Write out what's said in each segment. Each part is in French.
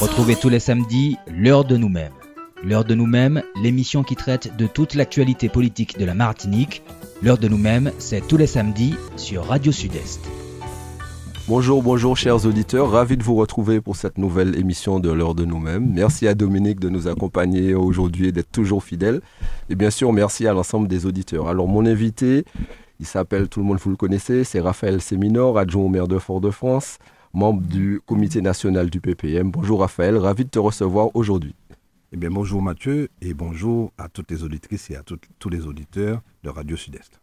Retrouvez tous les samedis l'heure de nous-mêmes. L'heure de nous-mêmes, l'émission qui traite de toute l'actualité politique de la Martinique. L'heure de nous-mêmes, c'est tous les samedis sur Radio Sud-Est. Bonjour, bonjour chers auditeurs, ravi de vous retrouver pour cette nouvelle émission de l'heure de nous-mêmes. Merci à Dominique de nous accompagner aujourd'hui et d'être toujours fidèle. Et bien sûr, merci à l'ensemble des auditeurs. Alors mon invité, il s'appelle, tout le monde vous le connaissez, c'est Raphaël Séminor, adjoint au maire de Fort-de-France, membre du comité national du PPM. Bonjour Raphaël, ravi de te recevoir aujourd'hui. Eh bien bonjour Mathieu et bonjour à toutes les auditrices et à tous les auditeurs de Radio Sud-Est.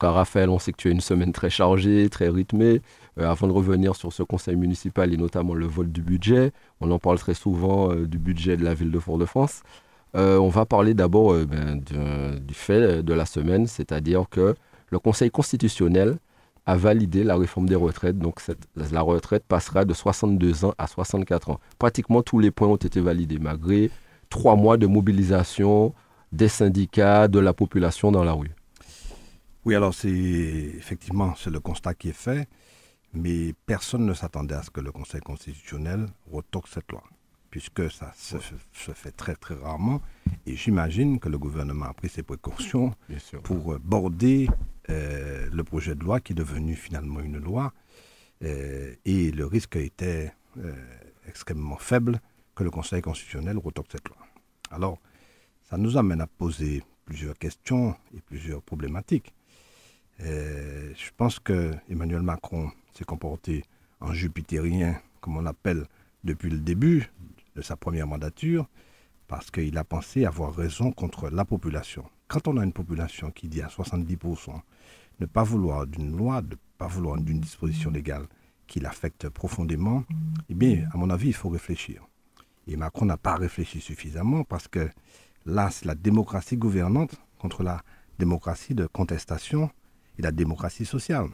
Raphaël, on sait que tu as une semaine très chargée, très rythmée. Euh, avant de revenir sur ce conseil municipal et notamment le vote du budget, on en parle très souvent euh, du budget de la ville de Fort-de-France. Euh, on va parler d'abord ben, du fait de la semaine, c'est-à-dire que le Conseil constitutionnel a validé la réforme des retraites. Donc la retraite passera de 62 ans à 64 ans. Pratiquement tous les points ont été validés, malgré trois mois de mobilisation des syndicats, de la population dans la rue. Oui, alors c'est effectivement c'est le constat qui est fait, mais personne ne s'attendait à ce que le Conseil constitutionnel retoque cette loi, puisque ça se, fait très très rarement. Et j'imagine que le gouvernement a pris ses précautions pour euh, border euh, le projet de loi qui est devenu finalement une loi. Euh, et le risque était extrêmement faible que le Conseil constitutionnel retoque cette loi. Alors, ça nous amène à poser plusieurs questions et plusieurs problématiques. Euh, je pense que Emmanuel Macron s'est comporté en jupitérien, comme on appelle, depuis le début de sa première mandature, parce qu'il a pensé avoir raison contre la population. Quand on a une population qui dit à 70% ne pas vouloir d'une loi, ne pas vouloir d'une disposition légale qui l'affecte profondément, eh bien, à mon avis, il faut réfléchir. Et Macron n'a pas réfléchi suffisamment parce que là, c'est la démocratie gouvernante contre la démocratie de contestation et la démocratie sociale.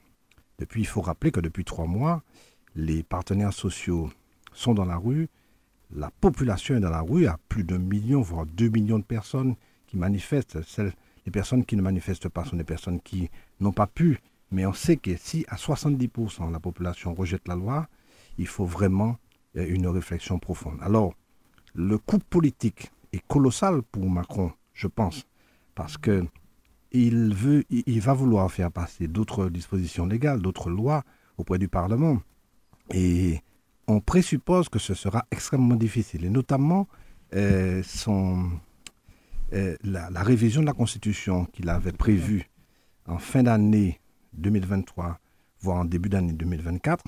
Depuis, il faut rappeler que depuis trois mois, les partenaires sociaux sont dans la rue, la population est dans la rue, à plus d'un million, voire deux millions de personnes qui manifestent. Celles, les personnes qui ne manifestent pas sont des personnes qui n'ont pas pu. Mais on sait que si à 70% la population rejette la loi, il faut vraiment euh, une réflexion profonde. Alors, le coût politique est colossal pour Macron, je pense, parce que il, veut, il va vouloir faire passer d'autres dispositions légales, d'autres lois auprès du Parlement. Et on présuppose que ce sera extrêmement difficile, et notamment euh, son, euh, la, la, révision de la Constitution qu'il avait prévue en fin d'année 2023, voire en début d'année 2024.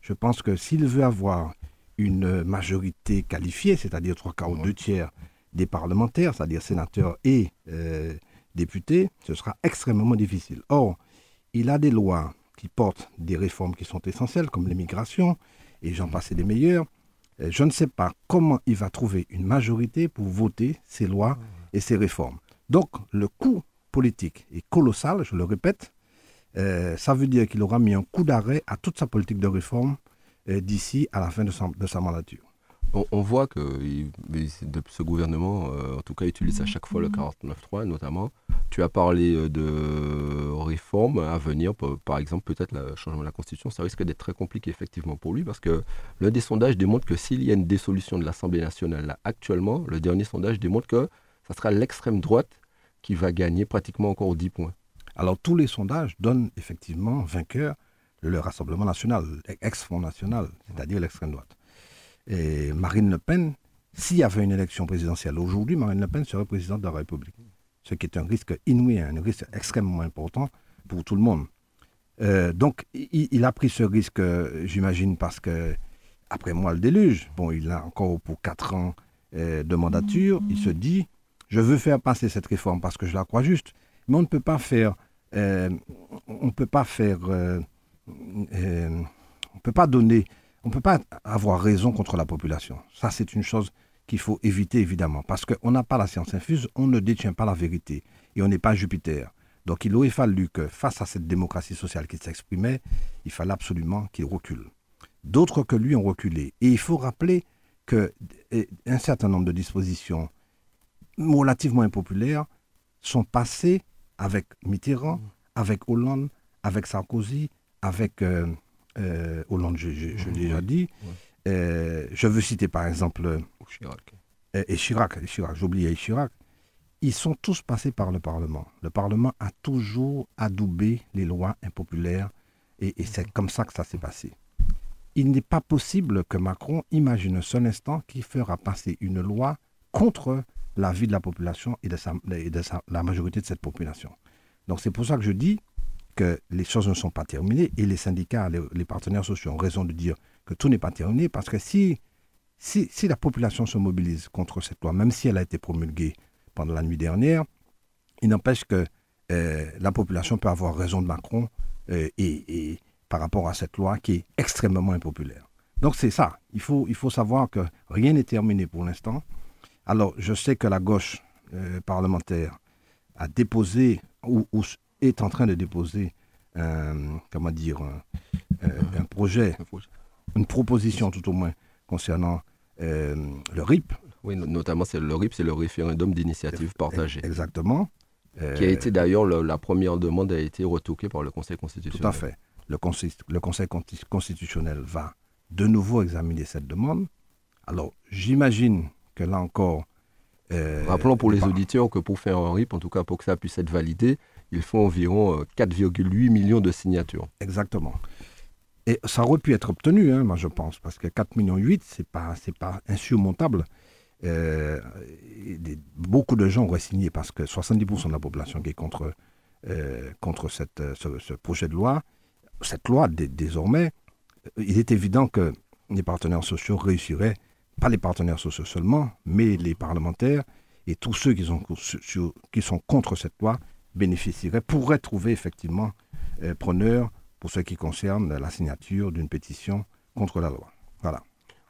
Je pense que s'il veut avoir une majorité qualifiée, c'est-à-dire trois quarts ou deux tiers des parlementaires, c'est-à-dire sénateurs et euh, député, ce sera extrêmement difficile. Or, il a des lois qui portent des réformes qui sont essentielles, comme l'immigration, et j'en passe des meilleurs. Je ne sais pas comment il va trouver une majorité pour voter ces lois et ces réformes. Donc, le coût politique est colossal, je le répète. Euh, ça veut dire qu'il aura mis un coup d'arrêt à toute sa politique de réforme euh, d'ici à la fin de sa mandature. On, voit que ce gouvernement, euh, en tout cas, utilise à chaque fois le 49.3 notamment. Tu as parlé de réformes à venir, par exemple, peut-être le changement de la Constitution. Ça risque d'être très compliqué, effectivement, pour lui, parce que l'un des sondages démontre que s'il y a une dissolution de l'Assemblée nationale là, actuellement, le dernier sondage démontre que ça sera l'extrême droite qui va gagner pratiquement encore 10 points. Alors, tous les sondages donnent effectivement vainqueur le Rassemblement national, ex-Front national, c'est-à-dire l'extrême droite. Et Marine Le Pen, s'il y avait une élection présidentielle aujourd'hui, Marine Le Pen serait présidente de la République. Ce qui est un risque inouï, un risque extrêmement important pour tout le monde. Euh, donc, il, a pris ce risque, j'imagine, parce que, après moi, le déluge, bon, il a encore pour quatre ans euh, de mandature, il se dit, je veux faire passer cette réforme parce que je la crois juste, mais on ne peut pas faire, euh, on ne peut pas faire, on ne peut pas donner on ne peut pas avoir raison contre la population. Ça, c'est une chose qu'il faut éviter, évidemment, parce qu'on n'a pas la science infuse, on ne détient pas la vérité, et on n'est pas Jupiter. Donc il aurait fallu que, face à cette démocratie sociale qui s'exprimait, il fallait absolument qu'il recule. D'autres que lui ont reculé. Et il faut rappeler qu'un certain nombre de dispositions relativement impopulaires sont passées avec Mitterrand, avec Hollande, avec Sarkozy, avec... Euh, euh, Hollande, je, l'ai déjà dit, euh, je veux citer par exemple Chirac. et Chirac, et Chirac j'oubliais Chirac, ils sont tous passés par le Parlement. Le Parlement a toujours adoubé les lois impopulaires et, et c'est comme ça que ça s'est passé. Il n'est pas possible que Macron imagine un seul instant qu'il fera passer une loi contre la vie de la population et de, la majorité de cette population. Donc c'est pour ça que je dis que les choses ne sont pas terminées et les syndicats, les, les partenaires sociaux ont raison de dire que tout n'est pas terminé parce que si, si, si la population se mobilise contre cette loi, même si elle a été promulguée pendant la nuit dernière, il n'empêche que euh, la population peut avoir raison de Macron euh, et, et par rapport à cette loi qui est extrêmement impopulaire. Donc c'est ça. Il faut, il faut savoir que rien n'est terminé pour l'instant. Alors je sais que la gauche euh, parlementaire a déposé ou, est en train de déposer un, comment dire, un, euh, un projet, une proposition tout au moins concernant euh, le RIP. Oui, no- notamment c'est le RIP, c'est le référendum d'initiative partagée, Exactement. qui a été d'ailleurs le- la première demande a été retoquée par le Conseil Tout constitutionnel. à fait. Le Conseil, le Conseil conti- constitutionnel va de nouveau examiner cette demande. Alors, j'imagine que là encore. euh, Rappelons pour les auditeurs que pour faire un RIP, en tout cas pour que ça puisse être validé, il faut environ euh, 4,8 millions de signatures. Exactement. Et ça aurait pu être obtenu, hein, moi je pense, parce que 4,8 millions, pas, c'est pas insurmontable. Euh, des- beaucoup de gens auraient signé parce que 70% de la population qui est contre, euh, contre cette, euh, ce, ce projet de loi, cette loi dé- désormais, euh, il est évident que les partenaires sociaux réussiraient, pas les partenaires sociaux seulement, mais les parlementaires et tous ceux qui sont, qui contre cette loi bénéficieraient, pourraient trouver effectivement euh, preneur pour ce qui concerne la signature d'une pétition contre la loi. Voilà.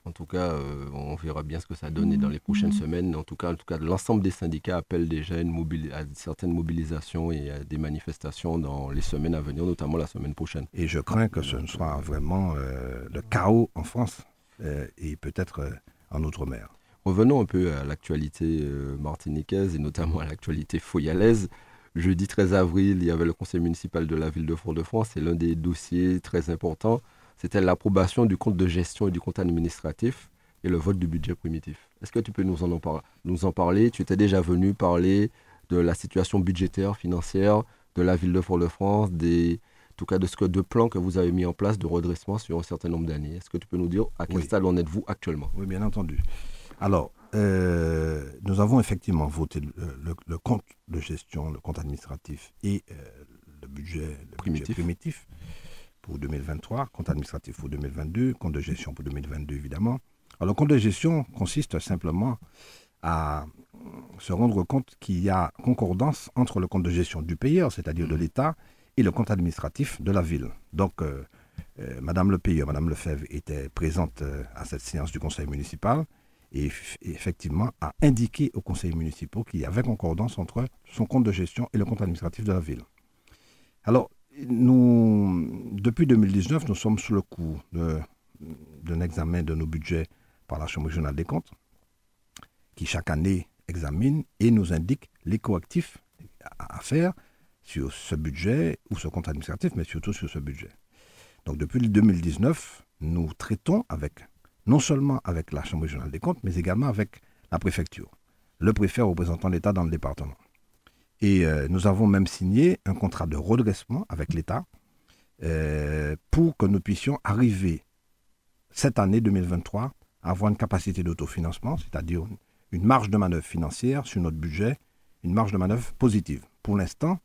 En tout cas, euh, on verra bien ce que ça donne et dans les prochaines semaines. En tout cas, en tout cas l'ensemble des syndicats appellent déjà une mobili- à certaines mobilisations et à des manifestations dans les semaines à venir, notamment la semaine prochaine. Et je crains que ce ne soit vraiment euh, le chaos en France euh, et peut-être en Outre-mer. Revenons un peu à l'actualité euh, martiniquaise et notamment à l'actualité foyalaise. Jeudi 13 avril, il y avait le conseil municipal de la ville de Fort-de-France et l'un des dossiers très importants, c'était l'approbation du compte de gestion et du compte administratif et le vote du budget primitif. Est-ce que tu peux nous en, nous en parler? Tu étais déjà venu parler de la situation budgétaire, financière de la ville de Fort-de-France, des, tout cas de ce que de plans que vous avez mis en place de redressement sur un certain nombre d'années. Est-ce que tu peux nous dire à quel Oui. stade en êtes-vous actuellement? Oui, bien entendu. Alors, euh, nous avons effectivement voté le, le- le compte de gestion, le compte administratif et euh, le budget, le Primitif. budget primitif pour 2023, compte administratif pour 2022, compte de gestion pour 2022 évidemment. Alors, le compte de gestion consiste simplement à euh, se rendre compte qu'il y a concordance entre le compte de gestion du payeur, c'est-à-dire de l'État, le compte administratif de la ville. Donc, euh, euh, Madame le payeur, Madame Lefebvre était présente euh, à cette séance du conseil municipal et eff- et effectivement a indiqué aux conseils municipaux qu'il y avait concordance entre son compte de gestion et le compte administratif de la ville. Alors, nous, depuis 2019, nous sommes sous le coup d'un examen de nos budgets par la Chambre régionale des comptes, qui chaque année examine et nous indique les correctifs à à faire sur ce budget ou ce compte administratif, mais surtout sur ce budget. Donc depuis le 2019, nous traitons avec, non seulement avec la Chambre régionale des comptes, mais également avec la préfecture, le préfet représentant l'État dans le département. Et euh, nous avons même signé un contrat de redressement avec l'État euh, pour que nous puissions arriver cette année 2023 à avoir une capacité d'autofinancement, c'est-à-dire une marge de manœuvre financière sur notre budget, une marge de manœuvre positive. Pour l'instant,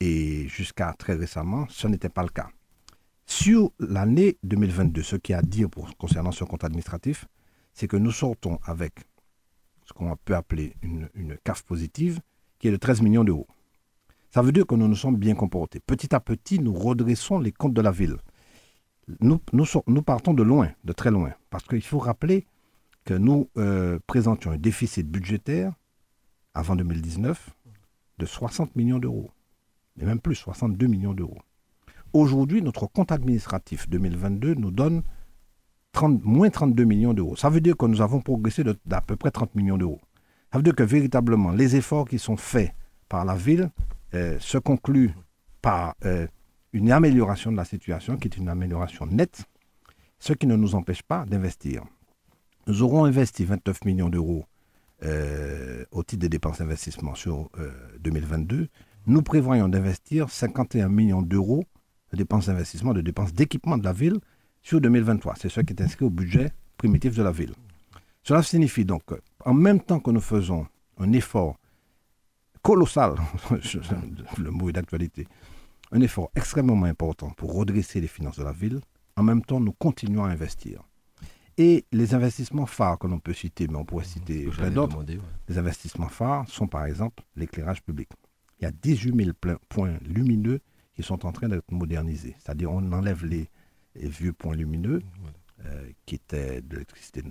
et jusqu'à très récemment, ce n'était pas le cas. Sur l'année 2022, ce qui a à dire concernant ce compte administratif, c'est que nous sortons avec ce qu'on peut appeler une, une CAF positive, qui est de 13 millions d'euros. Ça veut dire que nous nous sommes bien comportés. Petit à petit, nous redressons les comptes de la ville. Nous, nous partons de loin, de très loin, parce qu'il faut rappeler que nous euh, présentions un déficit budgétaire avant 2019 de 60 millions d'euros, et même plus, 62 millions d'euros. Aujourd'hui, notre compte administratif 2022 nous donne 30 moins 32 millions d'euros. Ça veut dire que nous avons progressé d'à peu près 30 millions d'euros. Ça veut dire que véritablement, les efforts qui sont faits par la ville euh, se concluent par euh, une amélioration de la situation, qui est une amélioration nette. ce qui ne nous empêche pas d'investir. Nous aurons investi 29 millions d'euros euh, au titre des dépenses d'investissement sur 2022. Nous prévoyons d'investir 51 millions d'euros de dépenses d'investissement, de dépenses d'équipement de la ville sur 2023. C'est ce qui est inscrit au budget primitif de la ville. Cela signifie donc qu'en même temps que nous faisons un effort colossal, le mot est d'actualité, un effort extrêmement important pour redresser les finances de la ville, en même temps nous continuons à investir. Et les investissements phares que l'on peut citer, mais on pourrait citer plein d'autres, les investissements phares sont par exemple l'éclairage public. Il y a 18 000 points lumineux qui sont en train d'être modernisés. C'est-à-dire on enlève les, vieux points lumineux euh, qui étaient de l'électricité.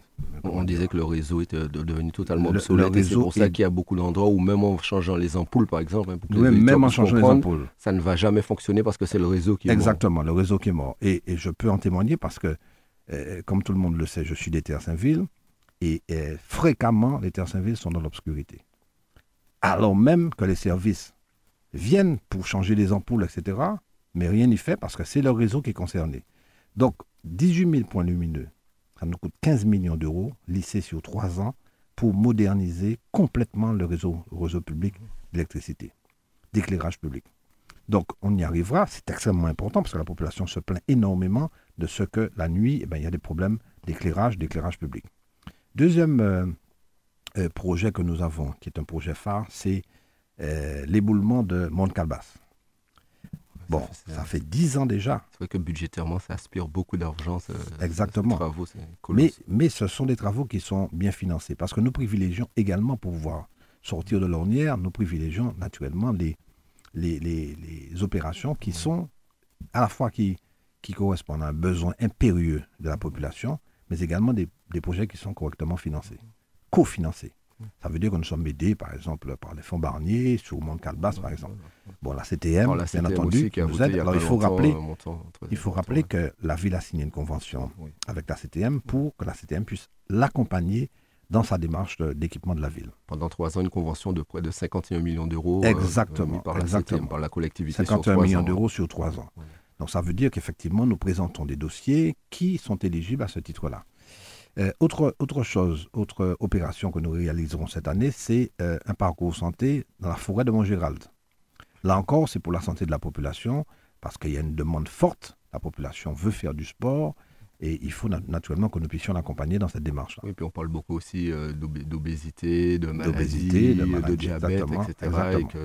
On disait que le réseau était devenu totalement obsolète. C'est pour ça qu'il y a beaucoup d'endroits où même en changeant les ampoules, par exemple, hein, même en changeant les ampoules, ça ne va jamais fonctionner parce que c'est le réseau qui est Exactement, le réseau qui est mort. Et, je peux en témoigner parce que, euh, comme tout le monde le sait, je suis des Terres Saint-Ville et euh, fréquemment les Terres Saint-Ville sont dans l'obscurité. Alors même que les services viennent pour changer les ampoules, etc. Mais rien n'y fait parce que c'est le réseau qui est concerné. Donc, 18 000 points lumineux, ça nous coûte 15 millions d'euros, lissés sur trois ans, pour moderniser complètement le réseau, réseau public d'électricité, d'éclairage public. Donc, on y arrivera. C'est extrêmement important parce que la population se plaint énormément de ce que la nuit, eh ben, il y a des problèmes d'éclairage, d'éclairage public. Deuxième euh, euh, projet que nous avons, qui est un projet phare, c'est euh, l'éboulement de Mont-Calbas. Bon, ça fait dix ans déjà. C'est vrai que budgétairement, ça aspire beaucoup d'argent. Exactement. Travaux, mais, mais ce sont des travaux qui sont bien financés parce que nous privilégions également pour pouvoir sortir de l'ornière, nous privilégions naturellement les, les, les, opérations qui sont à la fois qui, qui correspondent à un besoin impérieux de la population, mais également des, des projets qui sont correctement financés, cofinancés. Ça veut dire que nous sommes aidés, par exemple, par les fonds Barnier, sur Mont Calbas, par exemple. Bon, la CTM, bien entendu, nous aide. Alors, il faut rappeler, il faut rappeler que la ville a signé une convention avec la CTM pour que la CTM puisse l'accompagner dans sa démarche d'équipement de la ville. Pendant trois ans, une convention de près de 51 millions d'euros. Euh, exactement. par, exactement. La par la collectivité. 51 millions d'euros sur trois ans. Donc ça veut dire qu'effectivement, nous présentons des dossiers qui sont éligibles à ce titre-là. Euh, autre, autre chose, autre opération que nous réaliserons cette année, c'est euh, un parcours santé dans la forêt de Montgérald. Là encore, c'est pour la santé de la population, parce qu'il y a une demande forte. La population veut faire du sport, et il faut naturellement que nous puissions l'accompagner dans cette démarche-là. Oui, puis on parle beaucoup aussi euh, d'obésité, de maladie, de, diabète, etc.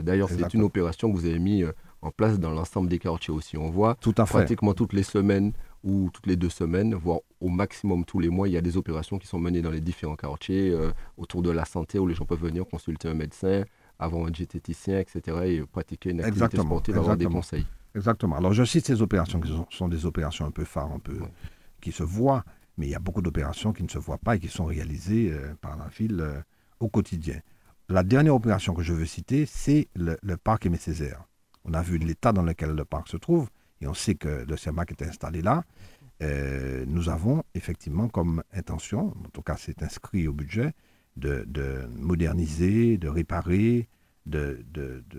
D'ailleurs, c'est une opération que vous avez mis en place dans l'ensemble des quartiers aussi. On voit Tout à pratiquement toutes les semaines ou toutes les deux semaines, voire au maximum tous les mois, il y a des opérations qui sont menées dans les différents quartiers euh, autour de la santé où les gens peuvent venir consulter un médecin, avoir un diététicien, etc. et pratiquer une activité sportive, avoir des conseils. Exactement. Alors je cite ces opérations qui sont, des opérations un peu phares, un peu qui se voient, mais il y a beaucoup d'opérations qui ne se voient pas et qui sont réalisées euh, par la ville euh, au quotidien. La dernière opération que je veux citer, c'est le, parc Aimé Césaire. On a vu l'état dans lequel le parc se trouve et on sait que le CERMAC est installé là. Euh, nous avons effectivement comme intention, en tout cas c'est inscrit au budget, de, moderniser, de réparer, de,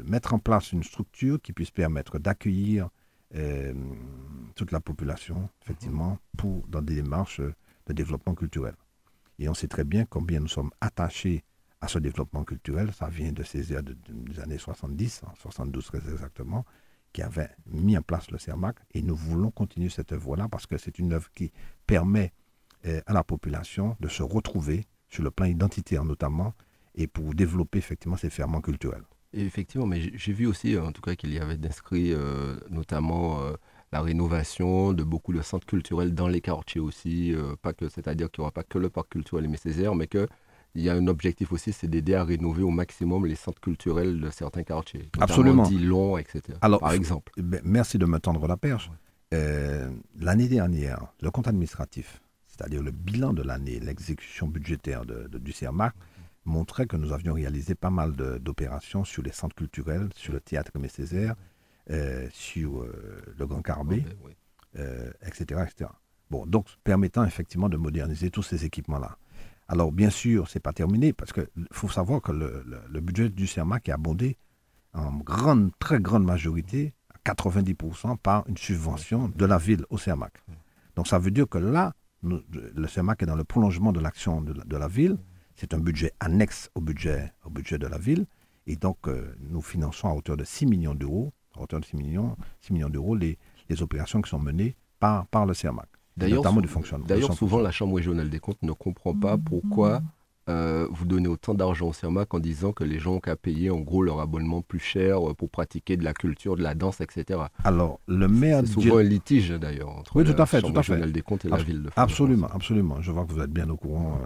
mettre en place une structure qui puisse permettre d'accueillir euh, toute la population, effectivement, pour, dans des démarches de développement culturel. Et on sait très bien combien nous sommes attachés à ce développement culturel. Ça vient de ces des années 70, 72 très exactement, qui avait mis en place le CERMAC et nous voulons continuer cette œuvre-là parce que c'est une œuvre qui permet euh, à la population de se retrouver sur le plan identitaire notamment et pour développer effectivement ces ferments culturels. Effectivement, mais j'ai vu aussi en tout cas qu'il y avait d'inscrits euh, notamment euh, la rénovation de beaucoup de centres culturels dans les quartiers aussi, pas que c'est-à-dire qu'il n'y aura pas que le parc culturel et Césaire, mais que il y a un objectif aussi, c'est d'aider à rénover au maximum les centres culturels de certains quartiers. Absolument. Dillon, etc. Alors, par exemple. Ben, merci de me tendre la perche. Euh, l'année dernière, le compte administratif, c'est-à-dire le bilan de l'année, l'exécution budgétaire de, du CERMAC, montrait que nous avions réalisé pas mal d'opérations sur les centres culturels, sur le théâtre Aimé Césaire, euh, sur euh, le Grand Carbet, etc., etc. Bon, donc permettant effectivement de moderniser tous ces équipements-là. Alors, bien sûr, ce n'est pas terminé, parce qu'il faut savoir que le, budget du CERMAC est abondé en grande, très grande majorité, à 90%, par une subvention de la ville au CERMAC. Donc ça veut dire que là, le CEMAC est dans le prolongement de l'action de, la ville. C'est un budget annexe au budget, de la ville. Et donc, euh, nous finançons à hauteur de 6 millions d'euros, à hauteur de 6 millions, 6 millions d'euros, les, les, opérations qui sont menées par, par le CERMAC. D'ailleurs, souvent, la Chambre régionale des comptes ne comprend pas pourquoi euh, vous donnez autant d'argent au CERMAC en disant que les gens ont qu'à payer en gros leur abonnement plus cher euh, pour pratiquer de la culture, de la danse, etc. Alors, le maire... C'est souvent un litige d'ailleurs entre oui, tout à fait, Chambre régionale des comptes et la ville de France. Absolument, absolument. Je vois que vous êtes bien au courant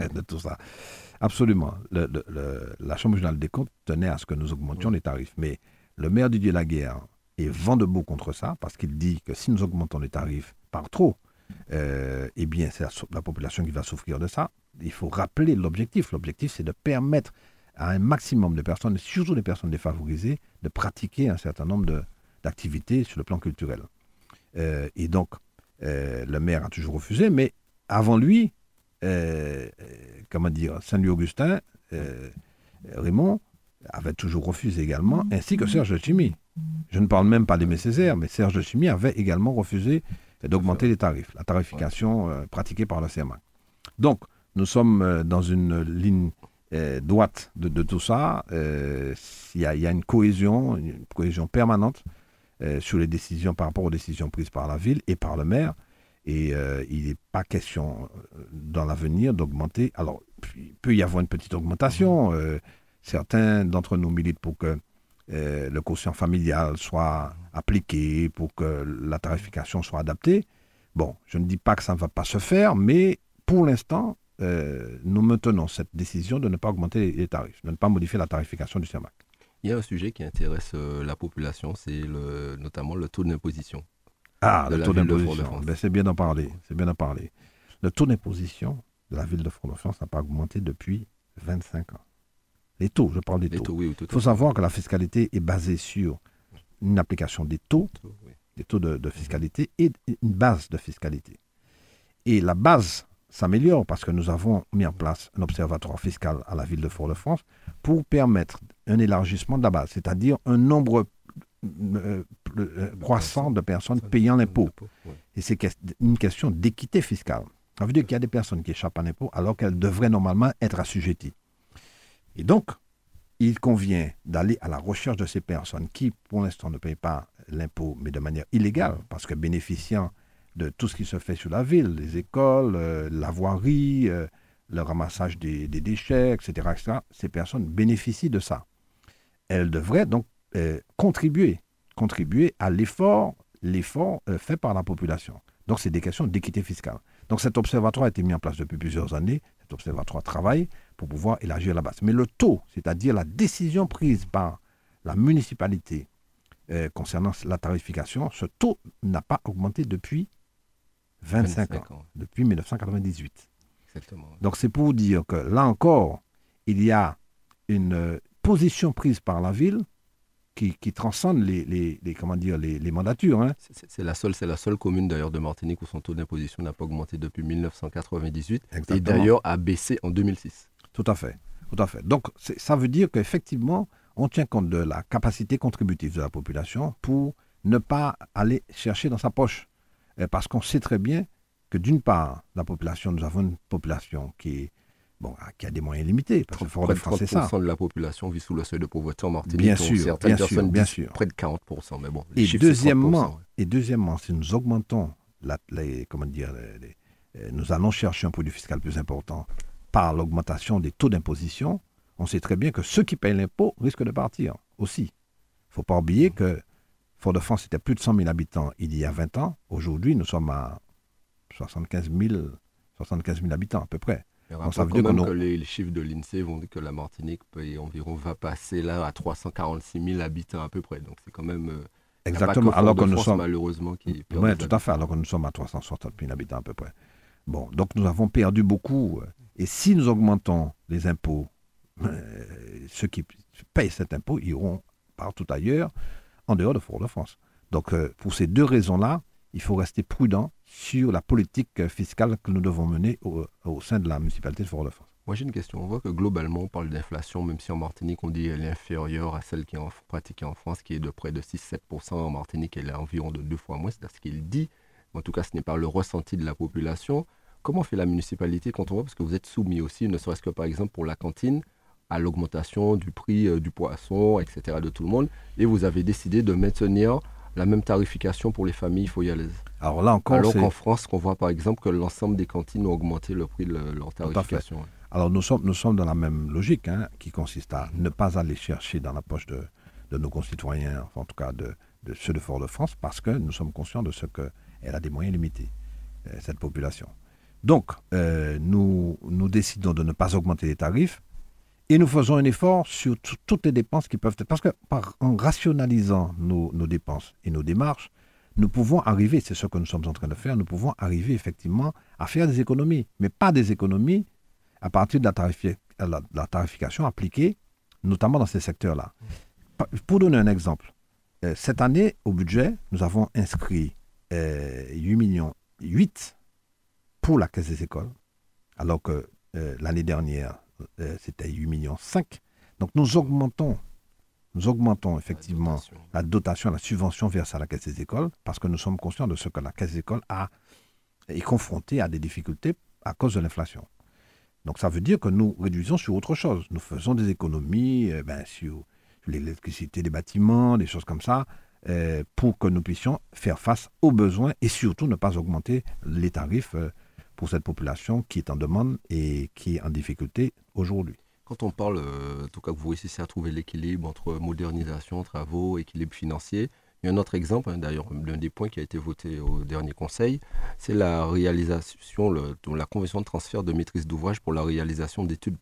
euh, de tout ça. Absolument. la Chambre régionale des comptes tenait à ce que nous augmentions les tarifs. Mais le maire Didier Laguerre est vent debout contre ça parce qu'il dit que si nous augmentons les tarifs par trop, eh bien, c'est la, population qui va souffrir de ça il faut rappeler l'objectif. L'objectif, c'est de permettre à un maximum de personnes, surtout des personnes défavorisées, de pratiquer un certain nombre d'activités sur le plan culturel. Euh, et donc, euh, le maire a toujours refusé, mais avant lui, euh, comment dire, Saint-Louis-Augustin, Raymond, avait toujours refusé également, ainsi que Serge Chimie. Je ne parle même pas des Césaire, mais Serge Chimie avait également refusé d'augmenter les tarifs, la tarification pratiquée par la CMA. Donc, nous sommes euh, dans une ligne euh, droite de, tout ça. Euh, il y, a une cohésion, une cohésion permanente sur les décisions par rapport aux décisions prises par la ville et par le maire. Et il n'est pas question dans l'avenir d'augmenter. Alors, il peut y avoir une petite augmentation. certains d'entre nous militent pour que le quotient familial soit appliqué, pour que la tarification soit adaptée. Bon, je ne dis pas que ça ne va pas se faire, mais pour l'instant, euh, nous maintenons cette décision de ne pas augmenter les tarifs, de ne pas modifier la tarification du CERMAC. Il y a un sujet qui intéresse euh, la population, c'est notamment le taux d'imposition. Ah, le taux d'imposition. Ben, c'est bien d'en parler. C'est bien d'en parler. Le taux d'imposition de la ville de Fort-de-France n'a pas augmenté depuis 25 ans. Les taux, je parle des taux. il faut savoir que la fiscalité est basée sur une application des taux, des taux de fiscalité et une base de fiscalité. Et la base s'améliore parce que nous avons mis en place un observatoire fiscal à la ville de Fort-de-France pour permettre un élargissement de la base, c'est-à-dire un nombre euh, euh, croissant de personnes payant l'impôt. Et c'est une question d'équité fiscale. Ça veut dire qu'il y a des personnes qui échappent à l'impôt alors qu'elles devraient normalement être assujetties. Et donc, il convient d'aller à la recherche de ces personnes qui, pour l'instant, ne payent pas l'impôt, mais de manière illégale, parce que bénéficiant de tout ce qui se fait sur la ville, les écoles, euh, la voirie, euh, le ramassage des, déchets, etc., Ces personnes bénéficient de ça. Elles devraient donc euh, contribuer, contribuer à l'effort, l'effort fait par la population. Donc c'est des questions d'équité fiscale. Donc cet observatoire a été mis en place depuis plusieurs années. Cet observatoire travaille pour pouvoir élargir la base. Mais le taux, c'est-à-dire la décision prise par la municipalité concernant la tarification, ce taux n'a pas augmenté depuis 25, ans, depuis 1998. Donc c'est pour dire que là encore, il y a une position prise par la ville qui, qui transcende les, les, comment dire, les, les mandatures. Hein. C'est la, seule, la seule commune d'ailleurs de Martinique où son taux d'imposition n'a pas augmenté depuis 1998 et d'ailleurs a baissé en 2006. Tout à fait. Tout à fait. Donc ça veut dire qu'effectivement, on tient compte de la capacité contributive de la population pour ne pas aller chercher dans sa poche. Parce qu'on sait très bien que d'une part, la population, nous avons une population qui, bon, qui a des moyens limités. Parce près de 30% de la population vit sous le seuil de pauvreté en Martinique. Bien sûr, bien sûr, bien sûr. Près de 40%, mais bon. Et deuxièmement, et deuxièmement, si nous augmentons, la, les, comment dire, euh, nous allons chercher un produit fiscal plus important par l'augmentation des taux d'imposition, on sait très bien que ceux qui payent l'impôt risquent de partir aussi. Il ne faut pas oublier que Fort-de-France était plus de 100 000 habitants il y a 20 ans. Aujourd'hui, nous sommes à 75 000, 75 000 habitants à peu près. On ça veut que, les, chiffres de l'INSEE vont dire que la Martinique environ, va passer là à 346 000 habitants à peu près. Donc c'est quand même... Euh, Exactement. alors que nous sommes... malheureusement qui... Oui, tout à fait. Alors que nous sommes à 360 000 habitants à peu près. Donc nous avons perdu beaucoup. Et si nous augmentons les impôts, euh, ceux qui payent cet impôt iront partout ailleurs en dehors de Fort-de-France. Donc, euh, pour ces deux raisons-là, il faut rester prudent sur la politique fiscale que nous devons mener au, sein de la municipalité de Fort-de-France. Moi, j'ai une question. On voit que globalement, on parle d'inflation, même si en Martinique, on dit qu'elle est inférieure à celle qui est pratiquée en France, qui est de près de 6-7%. En Martinique, elle est environ de deux fois moins. C'est ce qu'il dit En tout cas, ce n'est pas le ressenti de la population. Comment fait la municipalité quand on voit, parce que vous êtes soumis aussi, ne serait-ce que par exemple pour la cantine, à l'augmentation du prix euh, du poisson, etc., de tout le monde, et vous avez décidé de maintenir la même tarification pour les familles foyalaises? Alors là encore, alors qu'en France, on voit par exemple que l'ensemble des cantines ont augmenté le prix de leur tarification. Alors nous sommes, nous sommes dans la même logique, hein, qui consiste à ne pas aller chercher dans la poche de, de nos concitoyens, en tout cas de, de ceux de Fort-de-France, parce que nous sommes conscients de ce qu'elle a des moyens limités, euh, cette population. Donc, euh, nous, décidons de ne pas augmenter les tarifs et nous faisons un effort sur toutes les dépenses qui peuvent être. Parce que par, en rationalisant nos, dépenses et nos démarches, nous pouvons arriver, c'est ce que nous sommes en train de faire, nous pouvons arriver effectivement à faire des économies, mais pas des économies à partir de la, tarification appliquée, notamment dans ces secteurs-là. Pour donner un exemple, euh, cette année, au budget, nous avons inscrit 8 euh, millions 8 pour la caisse des écoles, alors que euh, l'année dernière, euh, c'était 8 millions 5. Donc nous augmentons, nous augmentons effectivement la dotation. la subvention versée à la Caisse des écoles parce que nous sommes conscients de ce que la Caisse des écoles a, est confrontée à des difficultés à cause de l'inflation. Donc ça veut dire que nous réduisons sur autre chose. Nous faisons des économies euh, ben, sur, l'électricité des bâtiments, des choses comme ça, euh, pour que nous puissions faire face aux besoins et surtout ne pas augmenter les tarifs pour cette population qui est en demande et qui est en difficulté aujourd'hui. Quand on parle, euh, en tout cas vous réussissez à trouver l'équilibre entre modernisation, travaux, équilibre financier, il y a un autre exemple, hein, d'ailleurs l'un des points qui a été voté au dernier conseil, c'est la réalisation la convention de transfert de maîtrise d'ouvrage pour la réalisation d'études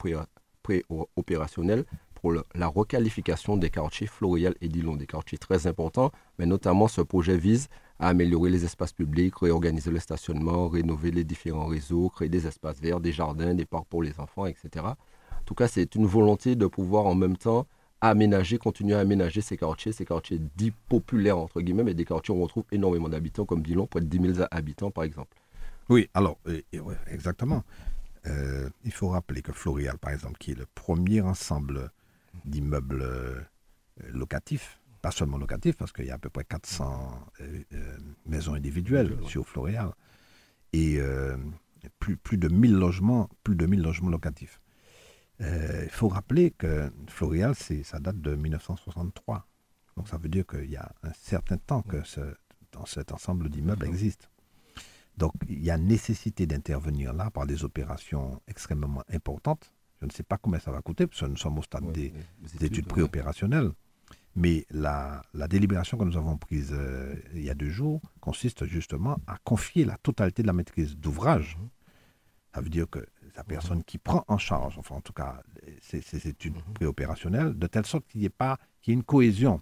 pré-opérationnelles pour la requalification des quartiers Floréal et Dillon, des quartiers très importants, mais notamment ce projet vise à améliorer les espaces publics, réorganiser le stationnement, rénover les différents réseaux, créer des espaces verts, des jardins, des parcs pour les enfants, etc. En tout cas, c'est une volonté de pouvoir en même temps aménager, continuer à aménager ces quartiers, ces quartiers dits populaires, entre guillemets, mais des quartiers où on retrouve énormément d'habitants, comme Dillon, près de 10 000 habitants, par exemple. Oui, alors, exactement. Euh, il faut rappeler que Florial, par exemple, qui est le premier ensemble d'immeubles euh, locatifs pas seulement locatif, parce qu'il y a à peu près 400 euh, euh, maisons individuelles sur Floréal, et euh, plus, plus de 1000 logements, plus de 1000 logements locatifs. Il faut rappeler que Floréal, ça date de 1963. Donc ça veut dire qu'il y a un certain temps que ce, dans cet ensemble d'immeubles existe. Donc il y a nécessité d'intervenir là par des opérations extrêmement importantes. Je ne sais pas combien ça va coûter, parce que nous sommes au stade des, études préopérationnelles. Mais la, délibération que nous avons prise euh, il y a deux jours consiste justement à confier la totalité de la maîtrise d'ouvrage. Ça veut dire que la personne qui prend en charge, enfin en tout cas ces, études mhm. préopérationnelles, de telle sorte qu'il n'y ait pas qu'il y ait une cohésion.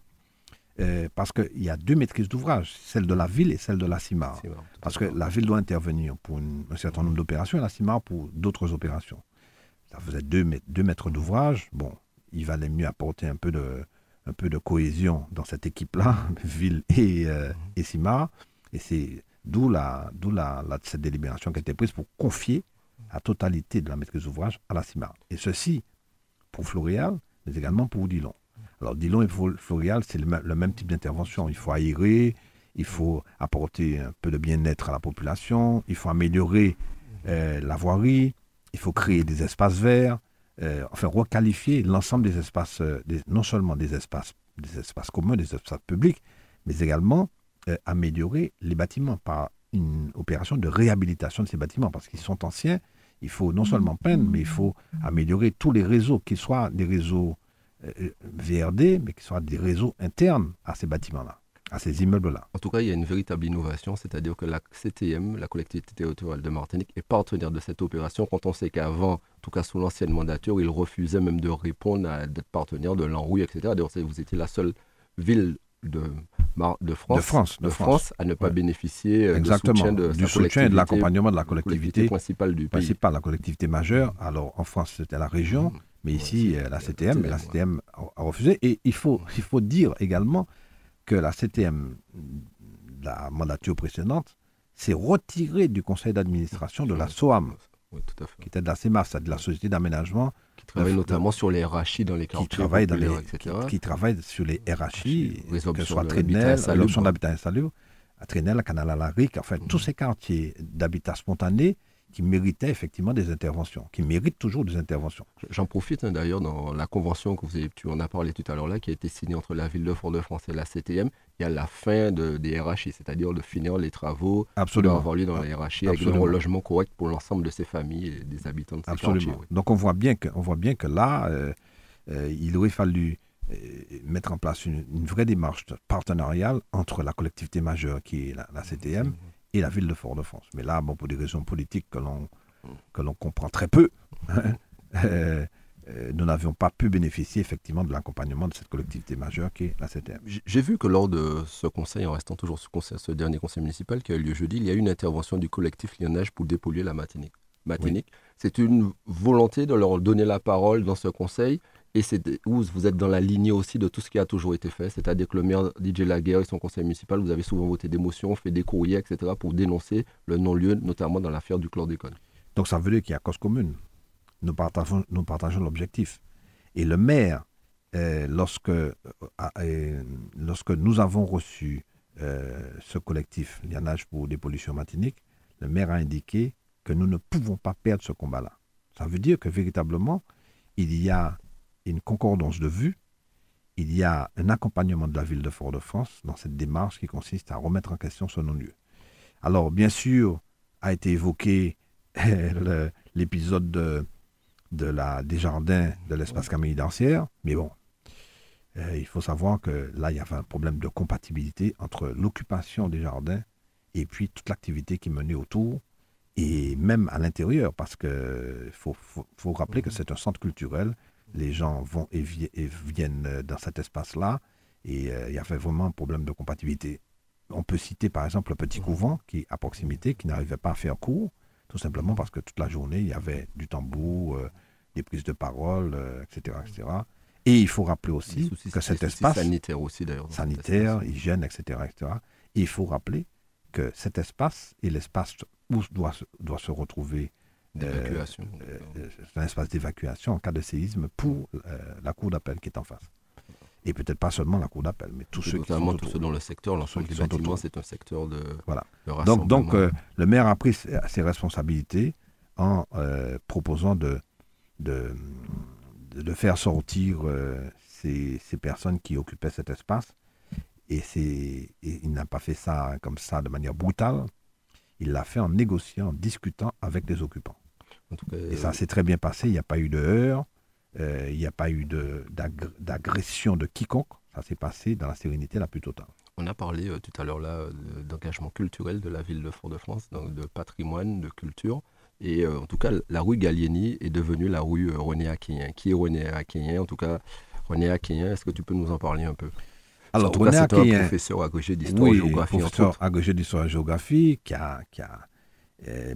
Euh, parce qu'il y a deux maîtrises d'ouvrage, celle de la ville et celle de la CIMAR. Parce que la ville doit intervenir pour un certain nombre d'opérations et la CIMAR pour d'autres opérations. Ça faisait deux, deux maîtres d'ouvrage. Bon, il valait mieux apporter un peu de, un peu de cohésion dans cette équipe-là, Ville et, euh, et Sima. Et c'est d'où la, d'où la, cette délibération qui a été prise pour confier la totalité de la maîtrise d'ouvrage à la CIMA. Et ceci pour Floréal, mais également pour Dillon. Alors Dillon et Floréal, c'est le, même type d'intervention. Il faut aérer, il faut apporter un peu de bien-être à la population, il faut améliorer euh, la voirie, il faut créer des espaces verts, euh, enfin requalifier l'ensemble des espaces, euh, non seulement des espaces, communs, des espaces publics, mais également euh, améliorer les bâtiments par une opération de réhabilitation de ces bâtiments, parce qu'ils sont anciens. Il faut non seulement peindre, mais il faut améliorer tous les réseaux, qu'ils soient des réseaux VRD, mais qu'ils soient des réseaux internes à ces bâtiments-là à ces immeubles-là. En tout cas, il y a une véritable innovation, c'est-à-dire que la CTM, la collectivité territoriale de Martinique, est partenaire de cette opération quand on sait qu'avant, en tout cas sous l'ancienne mandature, il refusait même de répondre à d'être partenaire de l'enrouille, etc. D'ailleurs, vous étiez la seule ville de, de, France, de, France, de France, à ne pas bénéficier euh, du soutien, de, du soutien et de l'accompagnement de la collectivité, principale du pays. Principale, la collectivité majeure. Alors en France, c'était la région, mmh. mais ici, euh, la CTM, la CTM a refusé. Et il faut, il faut dire également que la CTM, la mandature précédente, s'est retirée du conseil d'administration de la SOAM, qui était de la CEMAS, de la Société d'aménagement. Qui travaille notamment sur les RHI dans les quartiers qui travaille, dans les, qui, travaille sur les RHI, que ce soit Trédnel, l'option d'habitat insalubre, à Trénel, à Canal à la Ric, enfin tous ces quartiers d'habitat spontané qui méritaient effectivement des interventions, qui méritent toujours des interventions. J'en profite hein, d'ailleurs dans la convention que vous avez, tu en as parlé tout à l'heure là, qui a été signée entre la ville de Fort-de-France et la CTM. Il y a la fin de, des RHI, c'est-à-dire de finir les travaux Absolument. qui doivent avoir lieu dans les RHI avec un Absolument. relogement correct pour l'ensemble de ces familles et des habitants de ces Absolument. quartiers. oui. Donc on voit bien que, on voit bien que là, euh, euh, il aurait fallu euh, mettre en place une, une vraie démarche partenariale entre la collectivité majeure qui est la, la CTM et la ville de Fort-de-France. Mais là, bon, pour des raisons politiques que l'on que l'on comprend très peu, euh, euh, nous n'avions pas pu bénéficier effectivement de l'accompagnement de cette collectivité majeure qui est la CTM. J'ai vu que lors de ce conseil, en restant toujours ce, conseil, ce dernier conseil municipal qui a eu lieu jeudi, il y a eu une intervention du collectif Lyonnage pour dépolluer la Matinique. Matinique. C'est une volonté de leur donner la parole dans ce conseil et c'est vous êtes dans la lignée aussi de tout ce qui a toujours été fait, c'est-à-dire que le maire DJ Laguerre et son conseil municipal, vous avez souvent voté des motions, fait des courriers, etc. pour dénoncer le non-lieu, notamment dans l'affaire du chlordécone. Donc ça veut dire qu'il y a cause commune. Nous partageons, l'objectif. Et le maire, euh, lorsque, euh, euh, lorsque nous avons reçu ce collectif Lianage pour des pollutions matiniques, le maire a indiqué que nous ne pouvons pas perdre ce combat-là. Ça veut dire que véritablement, il y a une concordance de vues, il y a un accompagnement de la ville de Fort-de-France dans cette démarche qui consiste à remettre en question ce non-lieu. Alors, bien sûr, a été évoqué l'épisode de, la, des jardins de l'espace Camille d'Ancière, mais bon, euh, il faut savoir que là, il y avait un problème de compatibilité entre l'occupation des jardins et puis toute l'activité qui menait autour, et même à l'intérieur, parce qu'il faut rappeler que c'est un centre culturel, les gens vont et, vi- et viennent euh, dans cet espace-là, et euh, il y avait vraiment un problème de compatibilité. On peut citer par exemple le petit couvent qui est à proximité, qui n'arrivait pas à faire cours, tout simplement parce que toute la journée, il y avait du tambour, euh, des prises de parole, euh, etc., etc. Et il faut rappeler aussi soucis- que cet espace sanitaire aussi d'ailleurs. sanitaire, hygiène, etc., etc. Et il faut rappeler que cet espace est l'espace où doit, doit se retrouver d'évacuation. euh, euh, c'est un espace d'évacuation en cas de séisme pour euh, la cour d'appel qui est en face. Et peut-être pas seulement la cour d'appel, mais tous ceux qui sont tous ceux dans le secteur, l'ensemble des bâtiments, c'est un secteur de, Voilà. de Donc, donc le maire a pris ses responsabilités en proposant de, de, de- faire sortir ces, ces personnes qui occupaient cet espace. Et, c'est- et il n'a pas fait ça comme ça de manière brutale. Il l'a fait en négociant, en discutant avec les occupants. En tout cas, Et ça s'est très bien passé. Il n'y a pas eu de heurts. euh, il n'y a pas eu d'agression de quiconque. Ça s'est passé dans la sérénité la plus totale. On a parlé euh, tout à l'heure là euh, de- d'engagement culturel de la ville de Fort-de-France, donc de patrimoine, de culture. Et euh, en tout cas, la rue Gallieni est devenue la rue euh, René Aquien. Qui est René Aquien En tout cas, René Aquien, est-ce que tu peux nous en parler un peu? Alors, en tout cas, René c'est un professeur agrégé d'histoire et Oui, géographie, entre professeur agrégé d'histoire et géographie qui a, qui a euh,